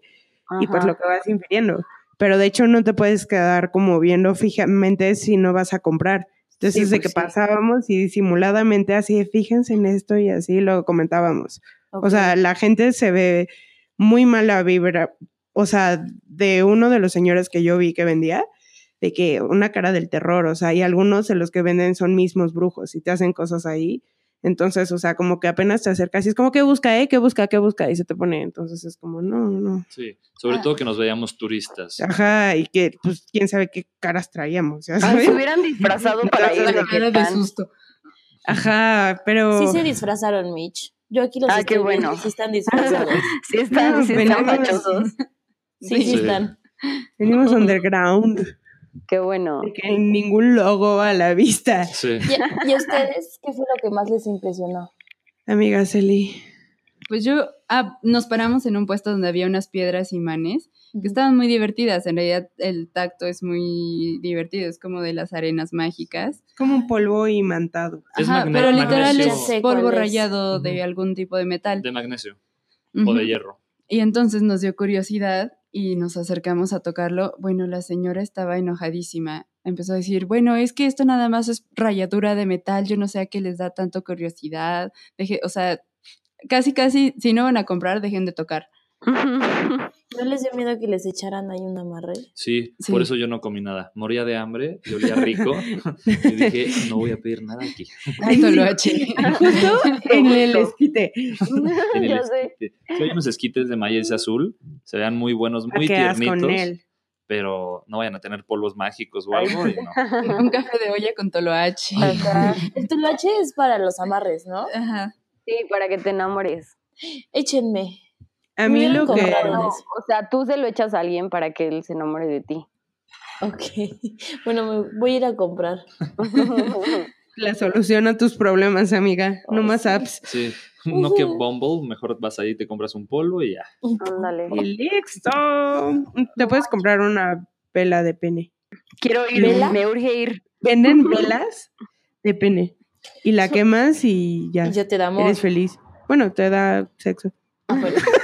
y pues lo que vas infiriendo. Pero de hecho no te puedes quedar como viendo fijamente si no vas a comprar. Entonces,
Sí,
de
pues
que
sí.
pasábamos y disimuladamente así, de, fíjense en esto y así lo comentábamos. O sea, la gente se ve muy mala vibra. O sea, de uno de los señores que yo vi que vendía, de que una cara del terror, o sea, y algunos de los que venden son mismos brujos y te hacen cosas ahí. Entonces, o sea, como que apenas te acercas y es como, ¿qué busca, eh? ¿Qué busca, qué busca? Y se te pone. Entonces es como, no, no.
sí. Sobre
Ah.
todo que nos veíamos turistas.
Ajá, y que, pues, quién sabe qué caras traíamos, ya sabes.
se hubieran disfrazado para ir
La
de
cara de susto.
Ajá, pero.
Sí se disfrazaron, Mitch. Yo aquí los
Ah,
estoy
qué
viendo,
bueno.
sí están disfrazados.
Sí están,
No,
sí están
venimos-
fachosos.
Sí, sí,
Sí.
están.
Venimos underground,
Qué bueno.
de que ningún logo a la vista.
Sí.
¿Y, y a ustedes qué fue lo que más les impresionó?
Amiga Celi.
Pues yo, ah, nos paramos en un puesto donde había unas piedras imanes que estaban muy divertidas. En realidad, el tacto es muy divertido, es como de las arenas mágicas.
Como un polvo imantado.
Es
Ajá,
magne-
pero literal es polvo
es.
rayado de algún tipo de metal.
De magnesio o de hierro.
Y entonces nos dio curiosidad y nos acercamos a tocarlo. Bueno, la señora estaba enojadísima. Empezó a decir, bueno, es que esto nada más es rayadura de metal, yo no sé a qué les da tanto curiosidad. Deje, o sea, casi, casi, si no van a comprar, dejen de tocar.
¿No les dio miedo que les echaran ahí un amarre?
Sí,
Sí.
por eso yo no comí nada. Moría de hambre y olía rico. y dije, no voy a pedir nada aquí.
Esto lo eché.
Justo en el esquite.
En el
Ya sé.
esquite. Sí, hay unos esquites de maíz azul, se vean muy buenos, muy
¿Qué haces
tiernitos,
con él?
pero no vayan a tener polvos mágicos o algo. y no.
Un café de olla con toloache.
El tulache es para los amarres, ¿no?
Ajá.
Sí, para que te enamores.
Échenme.
A mí lo que...
comprado.
No, o sea, tú se lo echas a alguien para que él se enamore de ti.
Ok. Bueno, me voy a ir a comprar.
La solución a tus problemas, amiga. No más
sí.
apps.
Sí, no que Bumble, mejor vas ahí, te compras un polvo y ya.
Ándale.
Y listo. Te puedes comprar una vela de pene.
Quiero ir,
¿Vela?
me urge ir.
Venden velas de pene. Y la quemas y ya.
Y yo te da amor.
Eres feliz. Bueno, te da sexo.
Ah, bueno.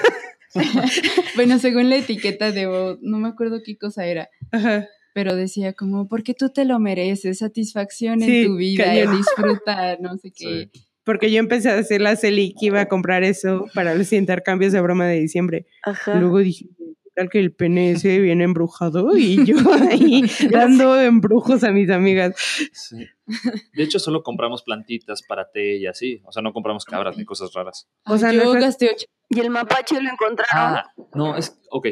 Bueno, según la etiqueta de, no me acuerdo qué cosa era,
Ajá.
pero decía como, porque tú te lo mereces, satisfacción
Sí,
en tu vida, y disfruta, no sé qué.
Sí.
Porque yo empecé a decirle a Celi que iba a comprar eso para los intercambios de broma de diciembre.
Ajá.
Luego dije, ¿qué tal que el PNS viene embrujado y yo ahí dando embrujos a mis amigas.
Sí. De hecho, solo compramos plantitas para té y así. O sea, no compramos cabras ni cosas raras.
O sea,
yo
nuestra-
gasté ocho.
Y el mapache lo encontraron.
Ah, no, es. Ok.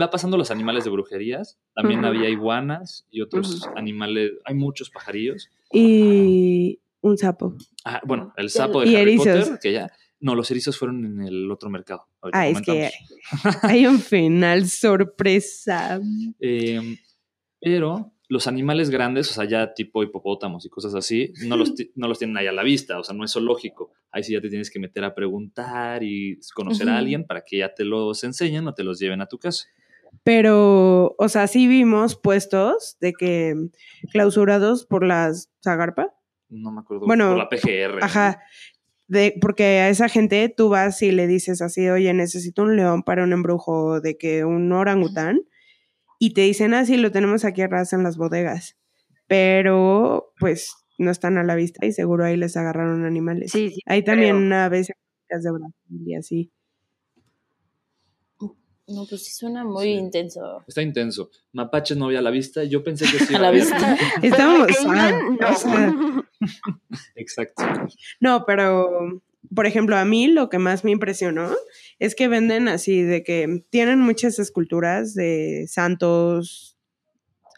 Va pasando los animales de brujerías. También había iguanas y otros animales. Hay muchos pajarillos.
Y un sapo.
Ah, bueno, el sapo de
Y
Harry
erizos.
Potter, que ya. No, los erizos fueron en el otro mercado. Ahorita
Ah, es que hay un final sorpresa.
Eh, pero los animales grandes, o sea, ya tipo hipopótamos y cosas así, no los, no los tienen ahí a la vista, o sea, no es zoológico. Ahí sí ya te tienes que meter a preguntar y conocer a alguien para que ya te los enseñen o te los lleven a tu casa.
Pero, o sea, sí vimos puestos de que clausurados por las Zagarpa.
No me acuerdo.
Bueno,
por la PGR.
Ajá. De, porque a esa gente tú vas y le dices así, oye, necesito un león para un embrujo de que un orangután. Y te dicen así, lo tenemos aquí a ras en las bodegas. Pero, pues, no están a la vista y seguro ahí les agarraron animales.
Sí, sí.
Hay también aves de Brasil y así.
No, pues sí suena muy
Sí.
intenso.
Está intenso. Mapaches no había a la vista. Yo pensé que sí.
A la
había.
vista.
Estábamos... Ah, o sea.
Exacto.
No, pero, por ejemplo, a mí lo que más me impresionó es que venden así, de que tienen muchas esculturas de santos.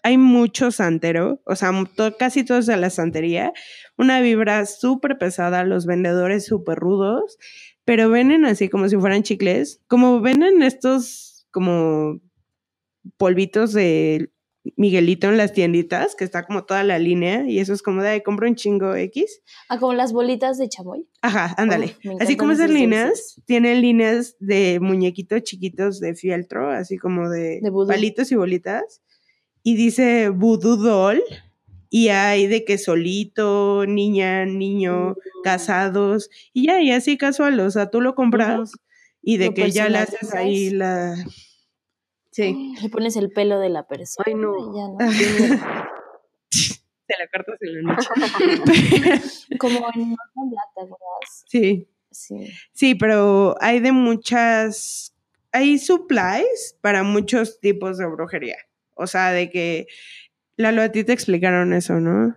Hay mucho santero, o sea, casi todos de la santería. Una vibra súper pesada, los vendedores súper rudos, pero venden así como si fueran chicles. Como venden estos como polvitos de Miguelito en las tienditas, que está como toda la línea, y eso es como de, "Ay, compro un chingo X.
Ah, como las bolitas de chamoy.
Ajá, ándale. así como esas líneas,
dulces.
tienen líneas de muñequitos chiquitos de fieltro, así como de, palitos y bolitas. Y dice voodoo doll. Y hay de que solito, niña, niño, casados. Y ya, y así casual. O sea, tú lo compras y de
Lo
que ya le haces ahí la. Sí.
Le pones el pelo de la persona.
Ay, no.
y ya, ¿no?
Te la cartas en la noche.
Como en ¿te acuerdas?
sí.
Sí.
Sí, pero hay de muchas, hay supplies para muchos tipos de brujería. O sea, de que, Lalo, a ti te explicaron eso, ¿no?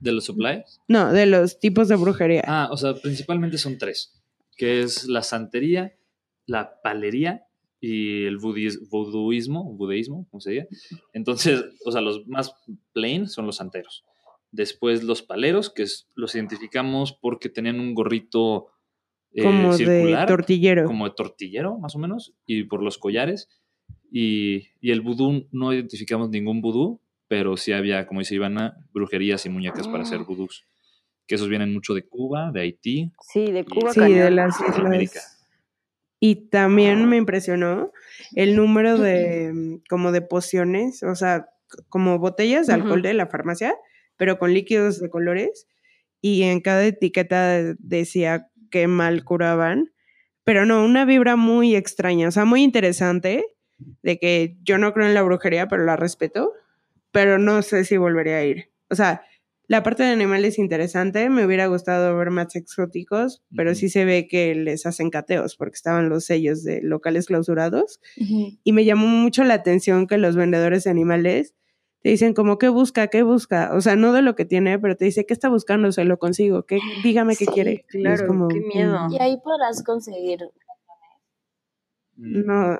¿De los supplies?
No, de los tipos de brujería.
Ah, o sea, principalmente son tres, que es la santería, la palería y el voodooismo, budeísmo, como se diga. Entonces, o sea, los más plain son los santeros. Después los paleros, que es- los identificamos porque tenían un gorrito eh,
como de
circular,
tortillero.
como de tortillero, más o menos, y por los collares. Y, y el vudú, no identificamos ningún vudú, pero sí había, como dice Ivana, brujerías y muñecas para hacer
Ah.
vudús. Que esos vienen mucho de Cuba, de Haití.
Sí, de Cuba
Sí,
cañón.
de las islas. Y también me impresionó el número de mm, como de pociones, o sea, como botellas de alcohol de la farmacia, pero con líquidos de colores. Y en cada etiqueta decía qué mal curaban. Pero no, una vibra muy extraña, o sea, muy interesante, de que yo no creo en la brujería, pero la respeto, pero no sé si volvería a ir. O sea, la parte de animales es interesante, me hubiera gustado ver más exóticos, pero sí se ve que les hacen cateos porque estaban los sellos de locales clausurados. Y me llamó mucho la atención que los vendedores de animales te dicen como qué busca, qué busca, o sea, no de lo que tiene, pero te dice qué está buscando, se lo consigo, ¿Qué, dígame qué
Sí,
quiere. Es
claro,
como,
qué miedo.
mm,
Y ahí podrás conseguir.
Mm,
No,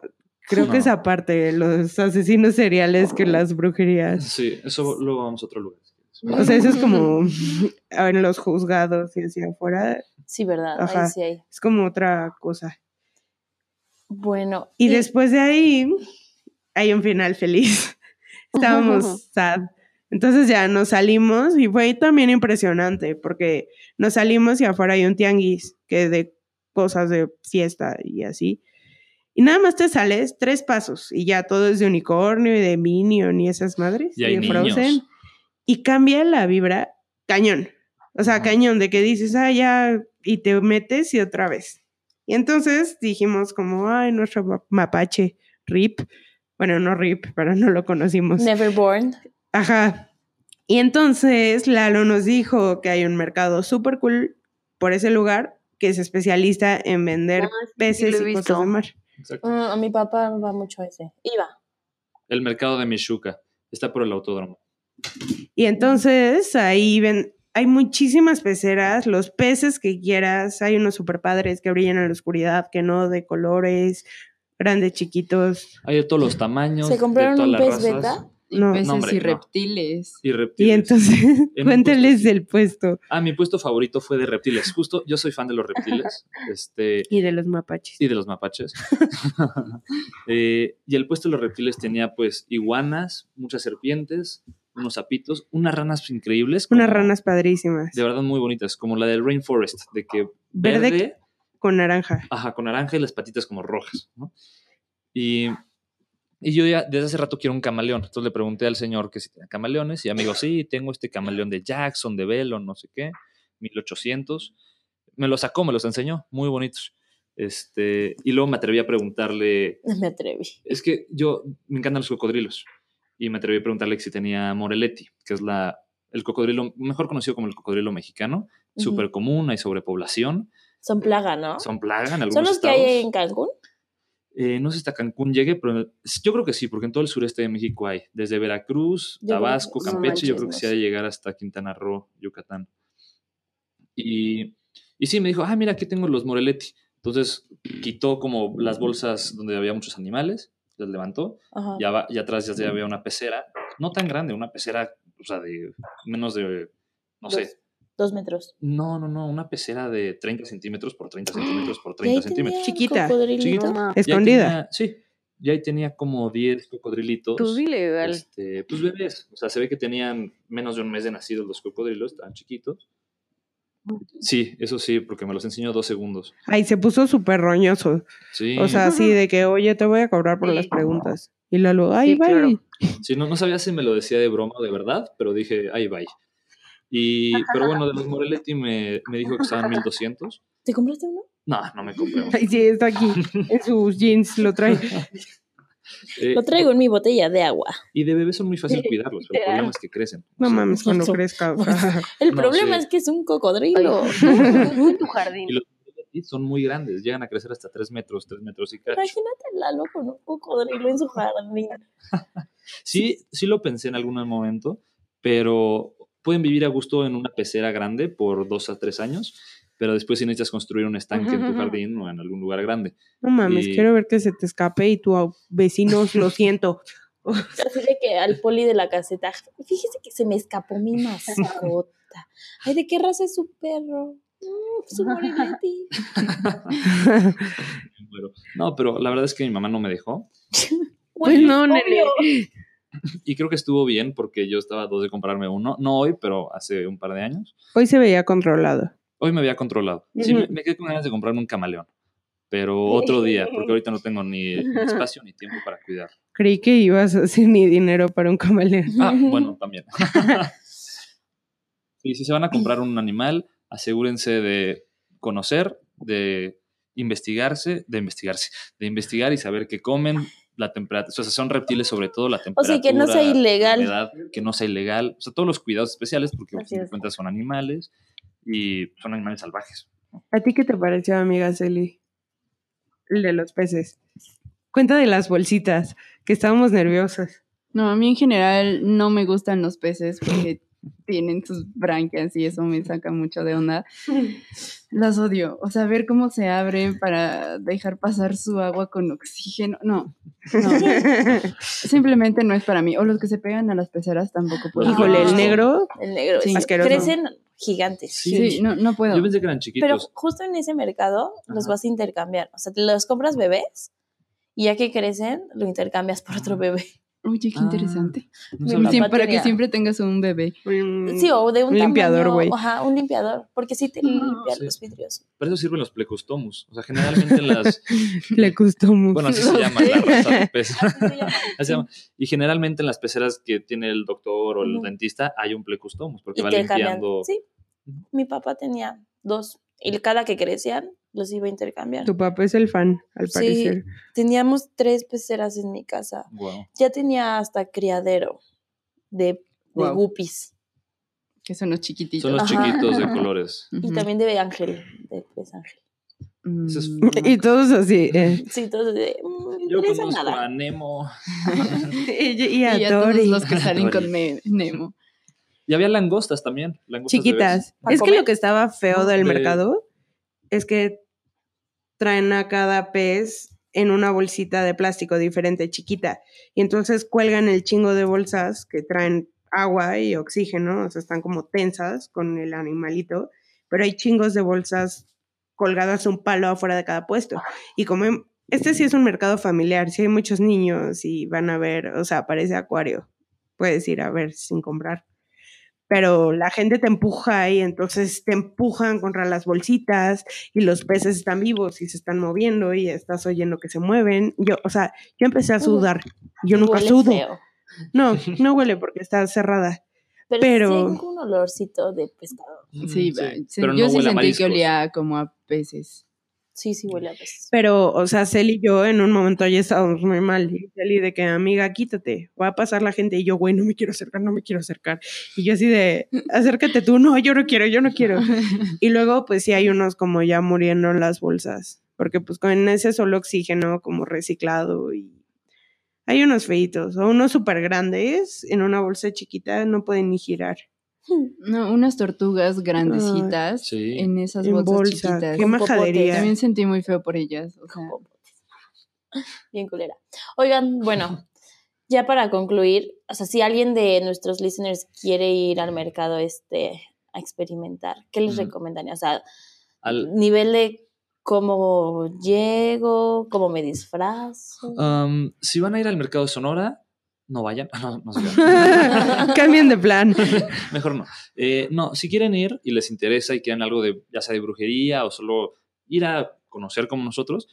creo que esa parte, los asesinos seriales que las brujerías.
Sí, eso luego vamos a otro lugar.
O sea, eso es como en los juzgados y así afuera,
Sí, ¿verdad?
Ajá.
Ahí sí hay.
es como otra cosa.
Bueno.
Y después de ahí hay un final feliz. Estábamos sad. Entonces ya nos salimos y fue también impresionante porque nos salimos y afuera hay un tianguis que de cosas de fiesta y así. Y nada más te sales tres pasos y ya todo es de unicornio y de Minion y esas madres.
Y hay
de
niños.
Y cambia la vibra cañón. O sea, cañón de que dices, ah, ya, y te metes y otra vez. Y entonces dijimos como, ay, nuestro ma- mapache, RIP. Bueno, no RIP, pero no lo conocimos.
Neverborn.
Ajá. Y entonces Lalo nos dijo que hay un mercado súper cool por ese lugar que es especialista en vender
Ah, sí,
peces y cosas de mar.
Exacto.
Mm, a mi papá va mucho a ese. Iba.
El mercado de Michuca. Está por el autódromo.
Y entonces ahí ven, hay muchísimas peceras, los peces que quieras, hay unos super padres que brillan en la oscuridad, que no, de colores, grandes, chiquitos.
Hay de todos los tamaños.
¿Se compraron un pez beta?
Y
No.
peces
No, hombre,
y reptiles.
Y
Y
reptiles.
entonces,
En
cuéntenles
puesto,
del puesto
Ah, mi puesto favorito fue de reptiles. Justo, yo soy fan de los reptiles. Este,
y de los mapaches.
y de los mapaches. Eh, y el puesto de los reptiles tenía pues iguanas, muchas serpientes, unos sapitos, unas ranas increíbles.
Unas
como-
ranas padrísimas.
De verdad muy bonitas, como la del Rainforest, de que
Verde
verde,
con naranja.
ajá, con naranja y las patitas como rojas, ¿no? Y, y yo ya desde hace rato quiero un camaleón. Entonces le pregunté al señor que si tenía camaleones y ya me dijo, sí, tengo este camaleón de Jackson, de Velo, no sé qué, 1800. Me los sacó, me los enseñó, muy bonitos. Este, y luego me atreví a preguntarle,
No me atreví.
es que yo me encantan los cocodrilos y me atreví a preguntarle si tenía Moreletti, que es la, el cocodrilo mejor conocido como el cocodrilo mexicano,
Ujú.
súper común, hay sobrepoblación,
Son plaga, ¿no?
son plaga en algunos
¿Son los que
estados.
hay en Cancún?
Eh, no sé si hasta Cancún llegue, pero yo creo que sí, porque en todo el sureste de México hay, desde Veracruz,
Yo que-
Tabasco, Campeche, yo
manches,
creo que sí ha de llegar hasta Quintana Roo, Yucatán. Y, y sí, me dijo, ah, mira, aquí tengo los Moreletti. Entonces quitó como las bolsas donde había muchos animales, las levantó,
Ajá.
y, atrás ya había una pecera, no tan grande, una pecera, o sea, de menos de, no
Dos.
sé,
Dos metros.
no, no, no, una pecera de 30 centímetros por 30 centímetros por
Y
30
ahí
centímetros.
Chiquita.
Chiquita.
Escondida.
tenía- sí, y ahí tenía como 10 cocodrilitos.
Tú dile, igual.
este, pues bebés. O sea, se ve que tenían menos de un mes de nacidos los cocodrilos, tan chiquitos. Sí, eso sí, porque me los enseñó dos segundos.
Ay, se puso súper roñoso.
Sí,
O sea, así de que, oye, te voy a cobrar por las preguntas. Y Lalo, ay,
Sí,
bye.
claro.
sí no, no sabía si me lo decía de broma o de verdad, pero dije, ahí va. Y, pero bueno, de los Moreletti me, me dijo que estaban 1200.
¿Te compraste uno?
No, no me compré uno.
Ay, sí, está aquí. En sus jeans lo trae.
Eh,
Lo traigo en mi botella de agua.
Y de bebés son muy fácil cuidarlos, pero el problema es que crecen.
No
O sea,
mames, cuando crezca.
El
No,
problema
sí.
es que es un cocodrilo.
En tu jardín.
Y los son muy grandes, llegan a crecer hasta 3 metros, 3 metros y cacho.
Imagínate a Lalo con un cocodrilo en su jardín.
Sí, sí lo pensé en algún momento, pero pueden vivir a gusto en una pecera grande por dos a tres años, pero después si necesitas construir un estanque en tu jardín o en algún lugar grande.
No mames,
Y-
quiero ver que se te escape y tu au- vecino, lo siento.
Así de que al poli de la caseta, fíjese que se me escapó mi mascota. Ay, ¿de qué raza es su perro? Mm, su
no, pero la verdad es que mi mamá no me dejó
Pues no,
y creo que estuvo bien porque yo estaba a dos de comprarme uno, no hoy, pero hace un par de años.
Hoy se veía controlado.
Hoy me había controlado. Sí, me, me quedé con ganas de comprarme un camaleón, pero otro día, porque ahorita no tengo ni espacio ni tiempo para cuidar.
Creí que ibas a hacer ni dinero para un camaleón.
Ah, bueno, también. y si se van a comprar un animal, asegúrense de conocer, de investigarse, de investigarse, de investigar y saber qué comen, la temperatura, o sea, son reptiles sobre todo, la
O
temperatura.
sea, que no sea ilegal.
humedad, que no sea ilegal, o sea, todos los cuidados especiales porque
Así
sin
es.
cuenta son animales y son animales salvajes.
¿A ti qué te pareció, amiga Celi? El de los peces. Cuenta de las bolsitas, que estábamos nerviosas.
No, a mí en general no me gustan los peces porque tienen sus branquias y eso me saca mucho de onda. Las odio. O sea, ver cómo se abren para dejar pasar su agua con oxígeno. No, no. Simplemente no es para mí. O los que se pegan a las peceras tampoco puedo.
Híjole, el negro,
El negro.
Sí.
Asqueroso.
Crecen gigantes.
Sí.
Sí, no, no puedo.
Yo pensé que eran
Pero
chiquitos.
justo en ese mercado los vas a intercambiar. O sea, te los compras bebés y ya que crecen, lo intercambias por otro bebé.
Oye, qué
Ah,
interesante.
No
para que siempre tengas un bebé.
un-
Sí, o de un,
un limpiador, güey.
Ajá, un limpiador. Porque sí te limpia
sí.
los vidrios.
Para eso sirven los plecostomus. O sea, generalmente en las.
Le gustó mucho.
Bueno, así se llama la raza de pez.
Así se llama.
Así se llama. Y generalmente en las peceras que tiene el doctor o el dentista hay un plecostomus porque
Y
va
te cambian.
limpiando.
Sí, mi papá tenía dos. Y cada que crecían, los iba a intercambiar.
Tu papá es el fan, al
Sí.
parecer.
Teníamos tres peceras en mi casa.
Guau.
Ya tenía hasta criadero de, guppies.
Que son los chiquititos.
Son los
Ajá.
chiquitos de colores.
Y también de ángel, de pez ángel.
Es-
Mm,
Y todos así. eh.
Sí, todos de, "Mm,
Yo conozco
nada.
a Nemo.
y, y
y
a
todos los que salen con Ne- Nemo.
Y había langostas también. langostas
Chiquitas.
¿Para
Es que lo que estaba feo
No,
del
de-
mercado es que traen a cada pez en una bolsita de plástico diferente, chiquita. Y entonces cuelgan el chingo de bolsas que traen agua y oxígeno, o sea, están como tensas con el animalito, pero hay chingos de bolsas colgadas a un palo afuera de cada puesto. Y como em- este sí es un mercado familiar, sí hay muchos niños y van a ver, o sea, parece acuario. Puedes ir a ver sin comprar pero la gente te empuja y entonces te empujan contra las bolsitas y los peces están vivos y se están moviendo y estás oyendo que se mueven. Yo, o sea, yo empecé a sudar. Yo nunca
Huele
sudo.
feo.
No, no huele porque está cerrada.
Pero,
Pero-
sí tengo un olorcito de pescado.
Sí,
sí,
sí,
pero
yo
no
sí sentí que olía como a peces.
Sí, sí huele a.
Pero, o sea, Cel y yo en un momento ya estábamos muy mal. Y Celi de que, amiga, quítate, va a pasar la gente. Y yo, güey, no me quiero acercar, no me quiero acercar. Y yo así de, acércate tú, no, yo no quiero, yo no quiero. Y luego, pues sí hay unos como ya muriendo en las bolsas, porque pues con ese solo oxígeno como reciclado y hay unos feitos o unos súper grandes en una bolsa chiquita no pueden ni girar.
No, unas tortugas grandecitas
Sí.
en esas
en
bolsas
bolsa,
chiquitas.
qué majadería.
También sentí muy feo por ellas. o sea,
Bien culera. Oigan, bueno, ya para concluir, o sea, si alguien de nuestros listeners quiere ir al mercado este a experimentar, ¿qué les
Ujú.
recomendaría? O sea,
Al-
nivel de cómo llego, cómo me disfrazo.
um, si van a ir al mercado de Sonora, no vayan. No, no se vayan.
Cambien de plan.
Mejor no. Eh, no, si quieren ir y les interesa y quieren algo de, ya sea de brujería o solo ir a conocer como nosotros,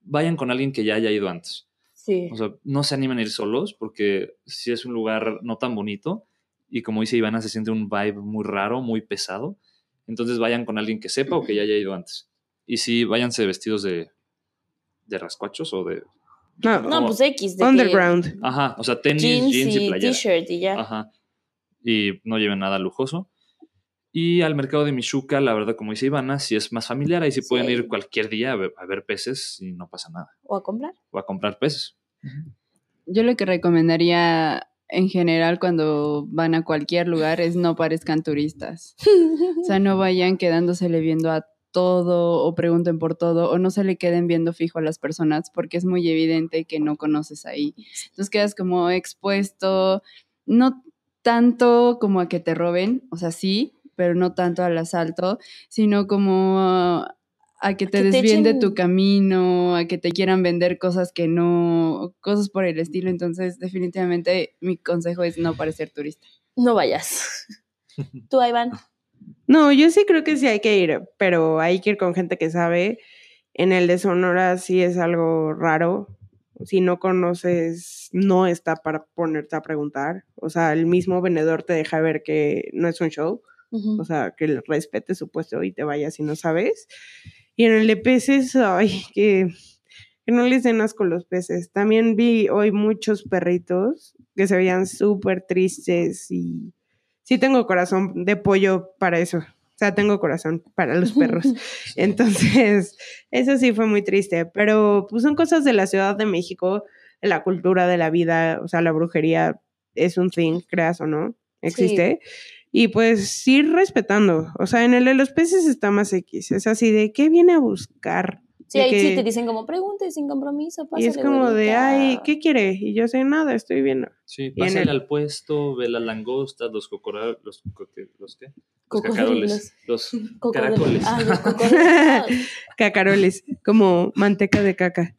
vayan con alguien que ya haya ido antes.
Sí.
O sea, no se animen a ir solos porque si es un lugar no tan bonito y como dice Ivana, se siente un vibe muy raro, muy pesado. Entonces vayan con alguien que sepa o que ya haya ido antes. Y sí, váyanse vestidos de, de rascuachos o de...
No,
No, pues X. De que
Underground.
Ajá, o sea, tenis,
jeans,
jeans, y
y
playera.
t-shirt y ya.
Ajá. Y no lleven nada lujoso. Y al mercado de Michuca, la verdad, como dice Ivana, si es más familiar, ahí sí pueden ir cualquier día a ver, a ver peces y no pasa nada.
O a comprar.
O a comprar peces.
Yo lo que recomendaría en general cuando van a cualquier lugar es no parezcan turistas. O sea, no vayan quedándosele viendo a todo o pregunten por todo o no se le queden viendo fijo a las personas porque es muy evidente que no conoces ahí. Entonces quedas como expuesto, no tanto como a que te roben, o sea, sí, pero no tanto al asalto, sino como a que te
que te
desvíen de tu camino, a que te quieran vender cosas que no, cosas por el estilo. Entonces, definitivamente mi consejo es no parecer turista.
No vayas. Tú, Iván.
No, yo sí creo que sí hay que ir, pero hay que ir con gente que sabe. En el de Sonora sí es algo raro. Si no conoces, no está para ponerte a preguntar. O sea, el mismo vendedor te deja ver que no es un show. O sea, que respete su puesto y te vayas si no sabes. Y en el de peces, ay, que, que no les den asco los peces. También vi hoy muchos perritos que se veían súper tristes y sí tengo corazón de pollo para eso. O sea, tengo corazón para los perros. Entonces, eso sí fue muy triste, pero pues son cosas de la Ciudad de México, de la cultura de la vida, o sea, la brujería es un thing, creas o no, existe. Y pues ir respetando, o sea, en el de los peces está más X, es así de, ¿qué viene a buscar?
Sí,
De
ahí sí
que-
te dicen como pregunte sin compromiso.
y es
pásale,
como de,
güerita".
ay, ¿qué quiere? Y yo sé nada, estoy viendo.
Sí, pásale
el-
al puesto, ve las langostas, los cocorales, los, coque- los qué? Los cacaroles, los
Cocodrilo.
caracoles.
Ah, los.
Cacaroles, como manteca de caca.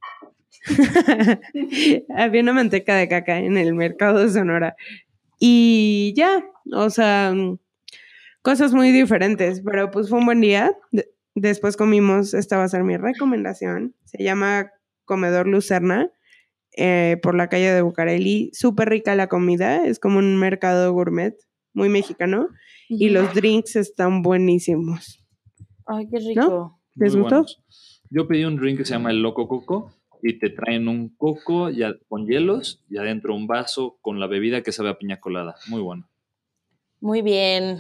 Había una manteca de caca en el mercado de Sonora. Y ya, o sea, mm, cosas muy diferentes, pero pues fue un buen día. De- después comimos, esta va a ser mi recomendación. Se llama Comedor Lucerna, eh, por la calle de Bucareli. Súper rica la comida, es como un mercado gourmet, muy mexicano. Y los drinks están buenísimos.
Ay, qué rico.
¿Les
Muy
gustó?
buenos. Yo pedí un drink que se llama el Loco Coco y te traen un coco ya con hielos y adentro un vaso con la bebida que sabe a piña colada. Muy bueno.
Muy bien.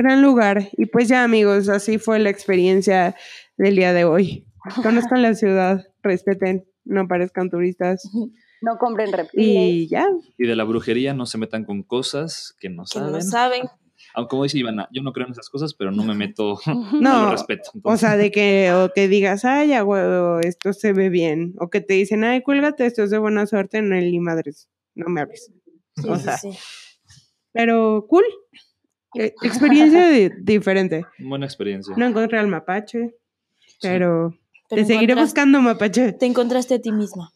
Gran lugar. Y pues ya amigos, así fue la experiencia del día de hoy. Conozcan la ciudad, respeten, no parezcan turistas.
No compren reptiles.
Y ya.
Y de la brujería no se metan con cosas que no
Que
saben.
no saben.
Aunque como dice Ivana, yo no creo en esas cosas, pero no me meto,
No,
lo respeto.
O
entonces-
sea, de que, o que digas, ay, huevo, esto se ve bien. O que te dicen, ay, cuélgate, esto es de buena suerte, no ni madres. No me hables.
Sí,
O
sí,
sea,
sí.
Pero cool. Eh, experiencia di- diferente.
buena experiencia.
No encontré al mapache, pero
Pero
te seguiré buscando mapache.
Te encontraste a ti misma.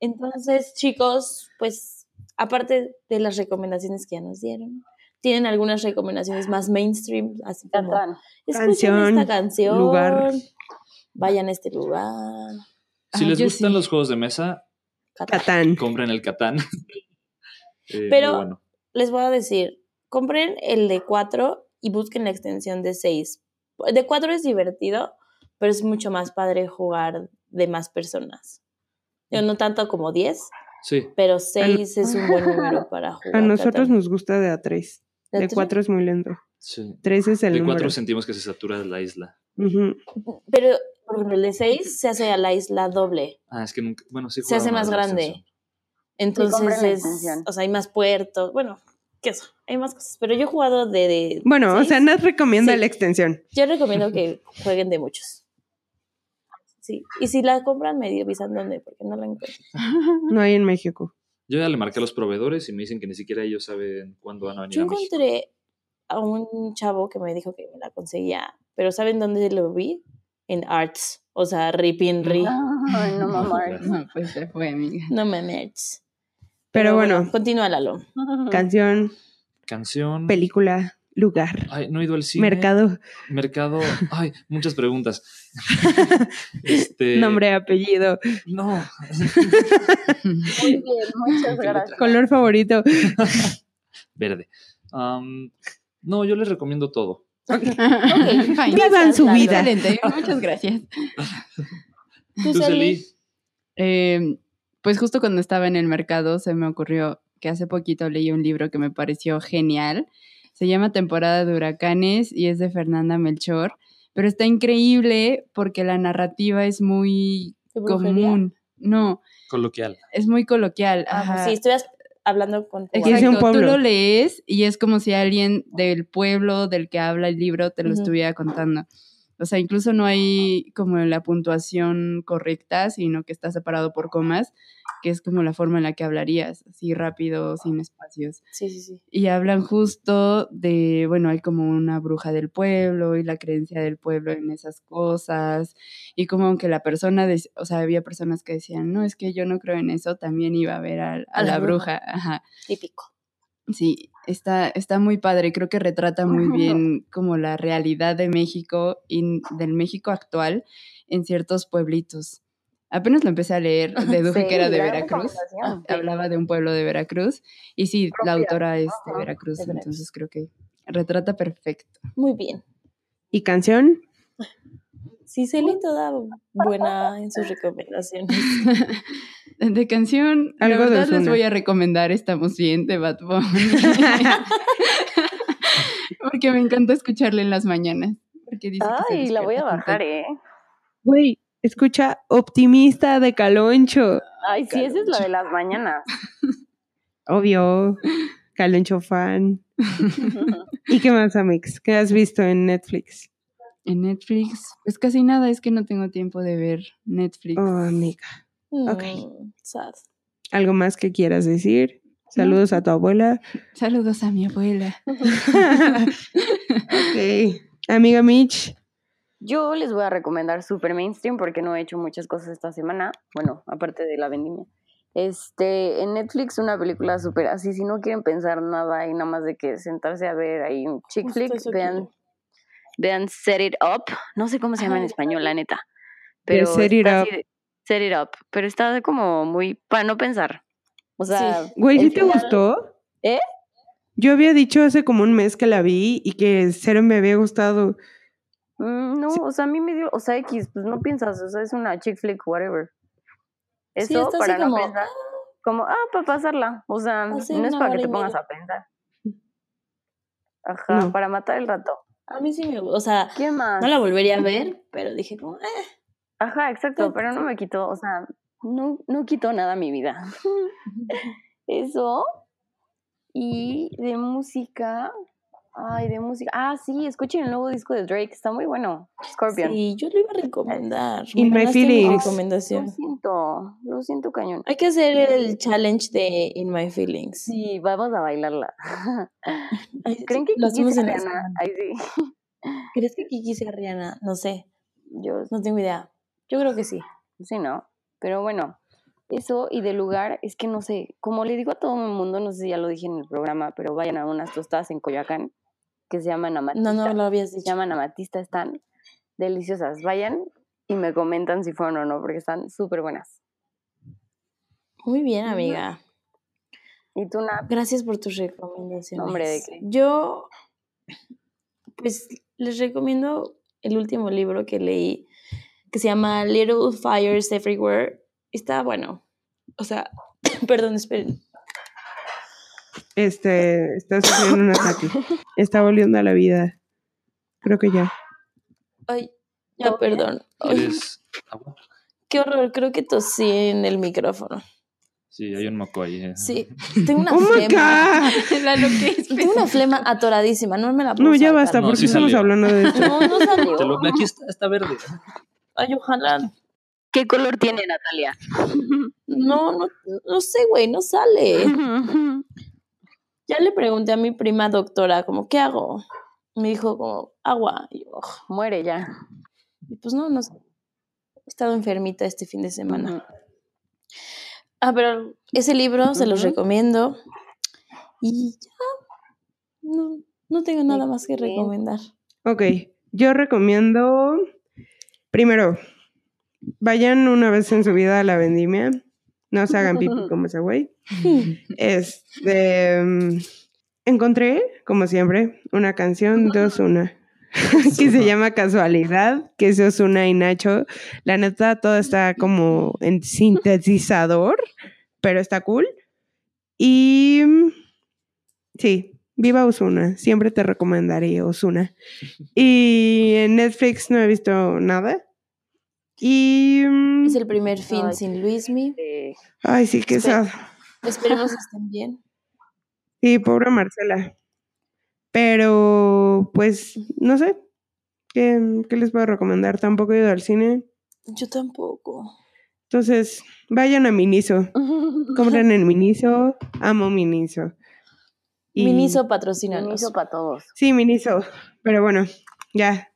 Entonces, chicos, pues, aparte de las recomendaciones que ya nos dieron, tienen algunas recomendaciones más mainstream, así como escuchen
Canción,
esta canción,
lugar.
vayan a este lugar.
Si les gustan
sí.
los juegos de mesa,
Catán.
Catán.
compren el Catán. Eh,
Pero-
bueno.
Les voy a decir, compren el de 4 y busquen la extensión de 6. De 4 es divertido, pero es mucho más padre jugar de más personas. Yo no tanto como 10,
Sí,
pero 6 es un buen número para jugar.
A nosotros nos gusta de A3.
¿De
De
tres?
4 es muy lento.
sí.
3 es el
De
número.
cuatro sentimos que se satura la isla.
Ujú.
Pero, por ejemplo, el de 6 se hace a la isla doble.
Ah, es que nunca. Bueno, sí.
Se hace
a
más grande.
extensión.
Entonces es. O sea, hay más puertos. Bueno, ¿qué eso? Hay más cosas. Pero yo he jugado de. de
Bueno, o sea, Nat recomienda
Sí.
la extensión.
Yo recomiendo que jueguen de muchos. Sí. Y si la compran, me avisan dónde, porque no la encuentro.
No hay en México.
Yo ya le marqué a los proveedores y me dicen que ni siquiera ellos saben cuándo van a venir
Yo
a México.
encontré a un chavo que me dijo que me la conseguía. Pero ¿saben dónde lo vi? En Arts. O sea, Ripin Ri.
Ay, no mamar.
No, pues se fue, amiga.
No me merch.
Pero bueno,
Continúa, Lalo.
canción,
Canción.
película, lugar,
Ay, no he ido al cine.
mercado,
Mercado. Ay, muchas preguntas. este.
nombre, apellido,
No.
Muy bien, muchas gracias.
color favorito.
Verde. No, yo les recomiendo todo.
Fine.
Vivan su vida.
Excelente, muchas gracias.
¿Tú,
¿Tú?
Eh, pues justo cuando estaba en el mercado se me ocurrió que hace poquito leí un libro que me pareció genial. Se llama Temporada de Huracanes y es de Fernanda Melchor, pero está increíble porque la narrativa es muy común. No,
Coloquial.
es muy coloquial.
Ah,
ajá.
si estuvieras hablando con
Exacto,
un
tú lo lees y es como si alguien del pueblo del que habla el libro te lo estuviera contando. O sea, incluso no hay como la puntuación correcta, sino que está separado por comas, que es como la forma en la que hablarías, así rápido, sin espacios.
Sí, sí, sí.
Y hablan justo de, bueno, hay como una bruja del pueblo y la creencia del pueblo en esas cosas. Y como aunque la persona, dec- o sea, había personas que decían, no, es que yo no creo en eso, también iba a ver a, a
A la
la
bruja.
bruja. Ajá.
Típico.
Sí, está, está muy padre. Creo que retrata muy bien como la realidad de México y del México actual en ciertos pueblitos. Apenas lo empecé a leer, deduje
Sí,
que era de Veracruz. Hablaba de un pueblo de Veracruz. Y sí, la autora es de
Ajá,
Veracruz,
de Veracruz.
entonces creo que retrata perfecto.
Muy bien.
¿Y canción?
Sí, Celi toda buena en sus recomendaciones.
De canción,
Algo
la verdad les voy a recomendar Estamos Bien de Bad Bunny. Porque me encanta escucharle en las mañanas. Porque dice que se
Ay, la voy a bajar, ¿eh?
Güey, escucha Optimista de Caloncho.
Ay, sí, esa es la de las mañanas.
Obvio. Caloncho fan. ¿Y qué más, Amix? ¿Qué has visto en Netflix?
En Netflix, pues casi nada, es que no tengo tiempo de ver Netflix.
Oh, amiga. Ok.
Mm, sad.
¿Algo más que quieras decir? Saludos a tu abuela.
Saludos a mi abuela.
ok. Amiga Mitch.
Yo les voy a recomendar Super Mainstream porque no he hecho muchas cosas esta semana. Bueno, aparte de la vendimia. Este, en Netflix una película súper así, si no quieren pensar nada y nada más de que sentarse a ver ahí un chick flick, vean, vean Set It Up. No sé cómo se llama en español, la neta. Pero
Set It Up.
de- Set It Up. Pero está como muy para no pensar. O sea.
Güey, ¿sí te
final-
gustó?
¿Eh?
Yo había dicho hace como un mes que la vi y que cero me había gustado.
Mm, no, o sea, a mí me dio, o sea, X, pues no piensas, o sea, es una chick flick, whatever. Eso
Sí, está así
para no
como,
pensar, como, ah, para pasarla, o sea, no es para que te pongas a pensar. Ajá,
No.
para matar el rato.
A mí sí me gusta. O sea,
¿Quién más?
no la volvería a ver, pero dije como, eh.
Ajá, exacto, pero no me quitó, o sea, no, no quitó nada mi vida. Eso. Y de música. Ay, de música. Ah, sí, escuchen el nuevo disco de Drake, está muy bueno. Scorpion.
Sí, yo lo iba a recomendar.
In
Me
My Feelings.
Lo
recomendación.
siento, lo siento cañón.
Hay que hacer el challenge de In My Feelings.
Sí, vamos a bailarla.
Ay,
¿Creen que
lo
Kiki sea Rihanna? Ay, sí.
¿Crees que Kiki sea Rihanna? No sé,
Yo
no tengo idea. Yo creo que sí.
sí, ¿no? Pero bueno, eso y de lugar, es que no sé, como le digo a todo el mundo, no sé si ya lo dije en el programa, pero vayan a unas tostadas en Coyoacán que se llaman Amatista.
No, no lo habías
se
dicho.
llaman Amatista, están deliciosas. Vayan y me comentan si fueron o no, porque están súper buenas.
Muy bien, amiga.
¿Y tú, Nat?
Gracias por tus recomendaciones.
Hombre, ¿de qué?
Yo, pues, les recomiendo el último libro que leí, que se llama Little Fires Everywhere. Está bueno. O sea, perdón, esperen.
Este, está sufriendo un ataque. Está volviendo a la vida. Creo que ya.
Ay, ya, perdón. Qué horror, creo que tosí en el micrófono.
Sí, hay un moco ahí. eh.
Sí, tengo una
¡Oh, my
flema.
God!
La lo que es.
Tengo una flema atoradísima, no me la puedo
No, ya basta,
No,
porque
sí
estamos hablando de esto.
No, no salió.
Lo- aquí está, está verde.
Ay, ojalá.
¿Qué color tiene Natalia?
No, no, no sé, güey, no sale. Ya le pregunté a mi prima doctora, como, ¿qué hago? Me dijo, como, agua. Y.
Muere ya.
Y pues no, no sé. He estado enfermita este fin de semana. Ah, pero ese libro se los recomiendo. Y ya. No, no tengo nada más que recomendar.
Ok, yo recomiendo, primero, vayan una vez en su vida a la vendimia, no se hagan pipi como ese güey. Este, mm, encontré, como siempre, una canción de Osuna que se llama Casualidad, que es Osuna y Nacho. La neta, todo está como en sintetizador, pero está cool. Y mm, sí, viva Osuna, siempre te recomendaré Osuna. Y en Netflix no he visto nada. Y. mm,
Es el primer fin
Ay.
sin Luismi.
Eh,
Ay, sí, que
Espera.
sad.
Esperemos que estén bien.
Sí, pobre Marcela. Pero, pues, no sé. ¿Qué, qué les puedo recomendar? Tampoco he ido al cine.
Yo tampoco.
Entonces, vayan a Miniso. Compren en Miniso. Amo Miniso. Y-
Miniso patrocínanos.
Permiso para todos.
Sí, Miniso. Pero bueno, ya.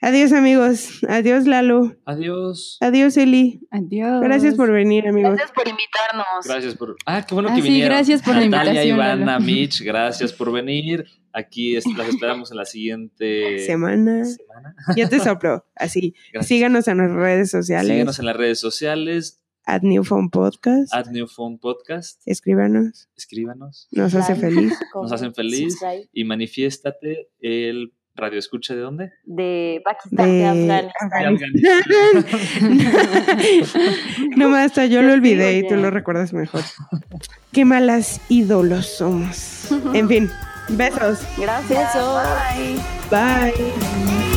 Adiós, amigos. Adiós, Lalo.
Adiós.
Adiós, Eli.
Adiós.
Gracias por venir, amigos.
Gracias por invitarnos.
Gracias por. Ah, qué bueno
Ah,
que
sí,
vinieron.
gracias por la
Natalia,
invitación,
Ivana,
Lalo.
Mitch, gracias por venir. Aquí es- las esperamos en la siguiente
Semana.
semana.
Ya te soplo. Así.
Gracias.
Síganos en las redes sociales.
Síguenos en las redes sociales.
At New Phone Podcast.
At New Phone Podcast.
Escríbanos.
Escríbanos.
Nos hace feliz.
comment,
hacen feliz.
subscribe.
Y manifiéstate el radio escucha de dónde?
De Pakistán.
De
Afganistán.
De
no más, hasta yo lo olvidé y tú lo recuerdas mejor. Qué malas ídolos somos. En fin, besos.
Gracias. Bye.
Bye.